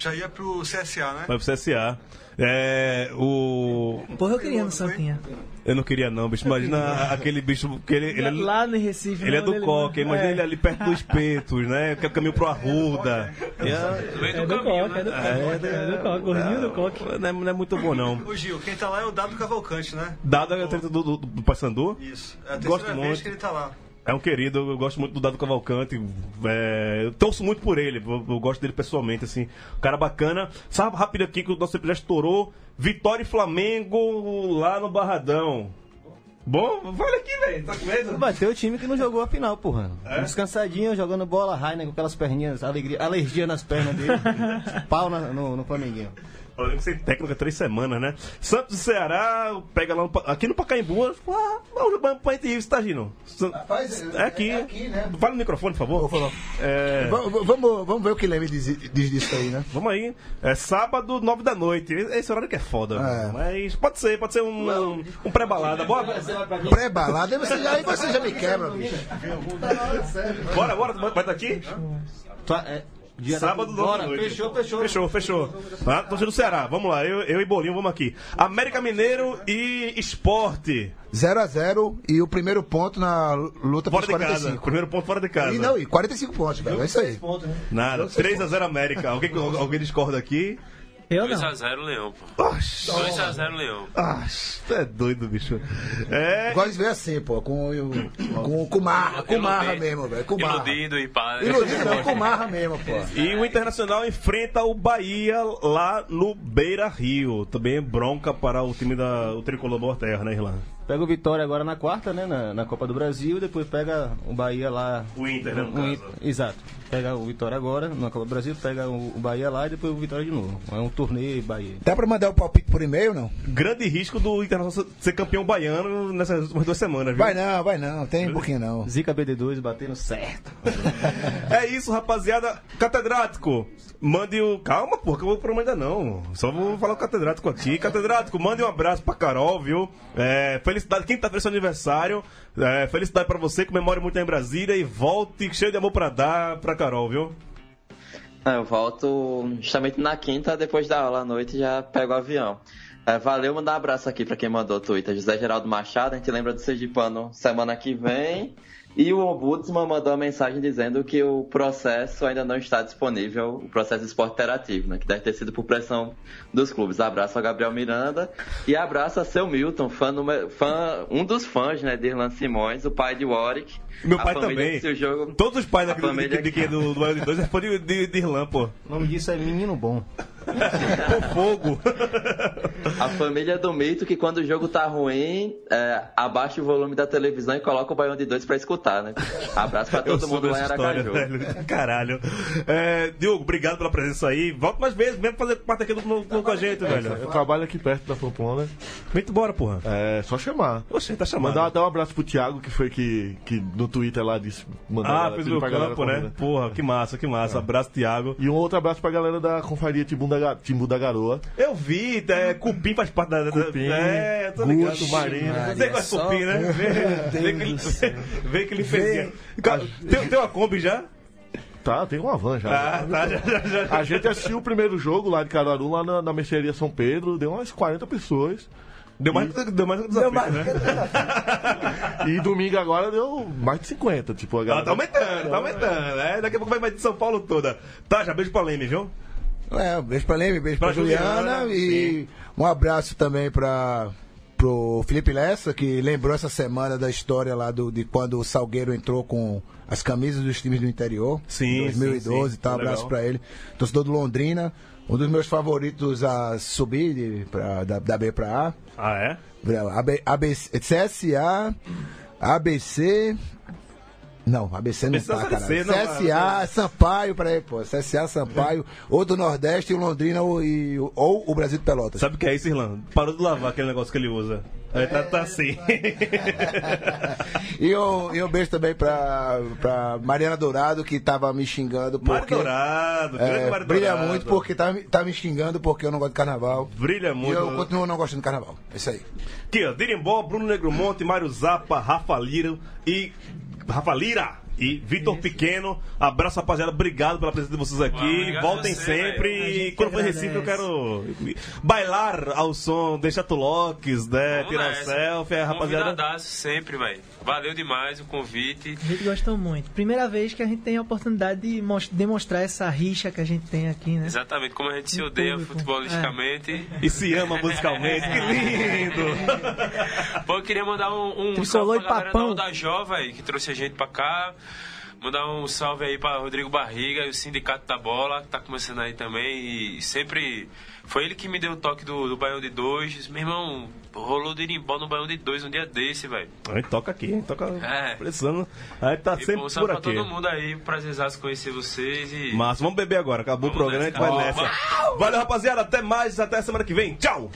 já ia pro CSA, né? Vai pro CSA. É, o... Porra, eu queria no Santinha. Eu não queria não, bicho. Imagina aquele bicho que ele... ele é- Lá no Recife. Ele é não, do Coque, imagina é. ele ali perto dos Espetos, né? Que é o caminho pro Arruda. É- É do Coque, é do Coque. É do Coque, gordinho do Coque. Não é, não é muito bom, não. O Gil, quem tá lá é o Dado Cavalcante, né? Dado a treta do, do, do Paysandu, Isso. É a Gosto terceira vez muito. que ele tá lá. É um querido, eu gosto muito do Dado Cavalcante. É, eu torço muito por ele, eu, eu gosto dele pessoalmente, assim. Um cara bacana. Sabe rápido aqui que o nosso episódio estourou. Vitória e Flamengo lá no Barradão. Bom, fala aqui, velho. Tá com medo? Bateu o time que não jogou a final, porra. Descansadinho, jogando bola, Rainer com aquelas perninhas, alegria, alergia nas pernas dele. Pau na- no, no Flamenguinho. Flamengo sem técnica três semanas, né? Santos e Ceará, pega lá no, aqui no Pacaembu. Ah, vamos jogar pra gente tá Gino? Faz, É aqui. É aqui, né? Fala no microfone, por favor. Vou falar. É, Va- va- Vamos, vamos ver o que Leme diz, diz disso aí, né? vamos aí. É sábado, nove da noite. Esse horário que é foda. É. Mas pode ser, pode ser um, um pré-balada. Bora, Pré-balada, aí você já, aí você já me quebra, bicho. bora, bora. Vai estar aqui? Tua- é, Dia Sábado, Bora, 9 da noite. fechou, fechou. Fechou, fechou. Tá? Torcida do Ceará, vamos lá, eu, eu e Bolinho, vamos aqui. América Mineiro e Esporte. 0x0 e o primeiro ponto na luta Fora de casa. 45. Primeiro ponto fora de casa. E não, e 45 pontos, velho. É isso aí. Nada, 3x0 América. Alguém, alguém discorda aqui? Eu 2x0 Leão, pô. 2x0 Leão. Ah, tu é doido, bicho. É. Gosto de ver assim, pô, com, com, com marra, com marra mesmo, velho. Com marra. Iludido e pá. Iludido não, com marra mesmo, pô. E o Internacional enfrenta o Bahia lá no Beira Rio. Também bronca para o time da o Tricolor Boa Terra, né, Irlanda? Pega o Vitória agora na quarta, né? Na, na Copa do Brasil, depois pega o Bahia lá. O Inter, né, no o caso. Inter- Exato. Pega o Vitória agora na Copa do Brasil, pega o, o Bahia lá e depois o Vitória de novo. É um torneio Bahia. Dá pra mandar o palpite por e-mail, não? Grande risco do Internacional ser campeão baiano nessas últimas duas semanas, viu? Vai não, vai não, tem um pouquinho não. Zica BD2 batendo certo. É isso, rapaziada. Catedrático, mande o. Calma, porra, que eu vou pro ainda não. Só vou falar o catedrático aqui. Catedrático, mande um abraço pra Carol, viu? É, felicidade, quinta-feira é seu aniversário. É, felicidade pra você, comemore muito em Brasília e volte cheio de amor pra dar pra Carol, viu? Ah, Eu volto justamente na quinta, depois da aula à noite, já pego o avião. É, valeu, mandar um abraço aqui pra quem mandou o Twitter. José Geraldo Machado, a gente lembra do Sergipano semana que vem. E o Ombudsman mandou uma mensagem dizendo que o processo ainda não está disponível, o processo de esporte interativo, né? Que deve ter sido por pressão dos clubes. Abraço a Gabriel Miranda e abraço a seu Milton, fã, número- fã- um dos fãs né, de Irlan Simões, o pai de Warwick. Meu pai também. jogo- Todos os pais a daqui, família de, de, de, do, do Baiano de é de, de, de Irlã, pô. O nome disso é Menino Bom. Por fogo. A família do mito que quando o jogo tá ruim, é, abaixa o volume da televisão e coloca o Baião de Dois pra escutar, né? Abraço pra Eu todo mundo lá em Aracaju. velho. Caralho. É, Diogo, obrigado pela presença aí. Volta mais vezes, mesmo fazer parte aqui do, do, com a gente, velho. Eu trabalho aqui perto da Pamplona. Vem embora, porra. É só chamar. Oxe, tá chamando. Mandar um abraço pro Thiago, que foi que, que no Twitter lá disse. mandou Ah, galera- fez o galera campo, né? convidar. Porra, que massa, que massa. Abraço, Thiago. E um outro abraço pra galera da Confraria Timbu da, Timbu da Garoa. Eu vi, é, Cupim faz parte da. da- Cupim, é, tô ligado. Você gosta de Cupim, né? Vê, vê que ele, vê que ele fez. Tem, tem uma Kombi já? Tá, tem uma van já. Ah, tá, já, já, já. A gente assistiu o primeiro jogo lá de Caruaru, lá na, na mercearia São Pedro, deu umas 40 pessoas. Deu mais, deu mais um desafio, né? E domingo agora deu mais de 50. Tipo, a Ela galera tá aumentando, tá aumentando. É, daqui a pouco vai mais de São Paulo toda. Tá, já beijo pra Leme, viu? É, um beijo pra Leme, beijo pra, Pra Juliana, Juliana, e um abraço também pra pro Felipe Lessa, que lembrou essa semana da história lá do, de quando o Salgueiro entrou com as camisas dos times do interior. Sim, 2012 sim, e tal. sim. Abraço pra ele. Torcedor do Londrina. Um dos meus favoritos a subir de, pra, da, da B pra A. Ah, é? AB, ABC, CSA, ABC. Não, ABC não ABC tá, cara. ser, não, CSA, Sampaio, peraí, pô. CSA, Sampaio, ou do Nordeste, e o Londrina, ou, e, ou o Brasil de Pelotas. Sabe o que é isso, Irlanda? Parou de lavar aquele negócio que ele usa. Aí tá, tá assim. E um, e um beijo também pra, pra Mariana Dourado, que tava me xingando Mário porque. Dourado, grande É, Mário brilha Dourado. muito porque tá, me- tá me xingando porque eu não gosto de carnaval. Brilha E muito. eu continuo não gostando de carnaval. É isso aí. Aqui, ó, Dirimbó, Bruno Negromonte, Mário Zapa, Rafa Lira e. Rafa Lira! E Vitor Pequeno, abraço rapaziada, obrigado pela presença de vocês aqui. obrigado Voltem você, sempre. E quando for. Recife, eu quero bailar ao som, deixar tuloques, né? Vamos tirar nessa. selfie, a rapaziada. Convidadaço sempre, velho. Valeu demais o convite. A gente gostou muito. Primeira vez que a gente tem a oportunidade de demonstrar essa rixa que a gente tem aqui, né? Exatamente como a gente se odeia público. futebolisticamente. E se ama musicalmente, que lindo! Pô, eu queria mandar um, um salve e pra galera papão. da Jó, velho, que trouxe a gente pra cá. Mandar um salve aí pra Rodrigo Barriga e o Sindicato da Bola, que tá começando aí também. E sempre foi ele que me deu o toque do, do Baião de Dois. Meu irmão, rolou dirimbó no Baião de Dois um dia desse, velho. A gente toca aqui, a gente toca É. precisando. A gente tá E sempre bom, salve por pra aqui. todo mundo aí, prazerzaço conhecer vocês e... Mas vamos beber agora, acabou o Vamos programa, a gente nessa. vai nessa. Valeu, rapaziada, até mais, até semana que vem. Tchau!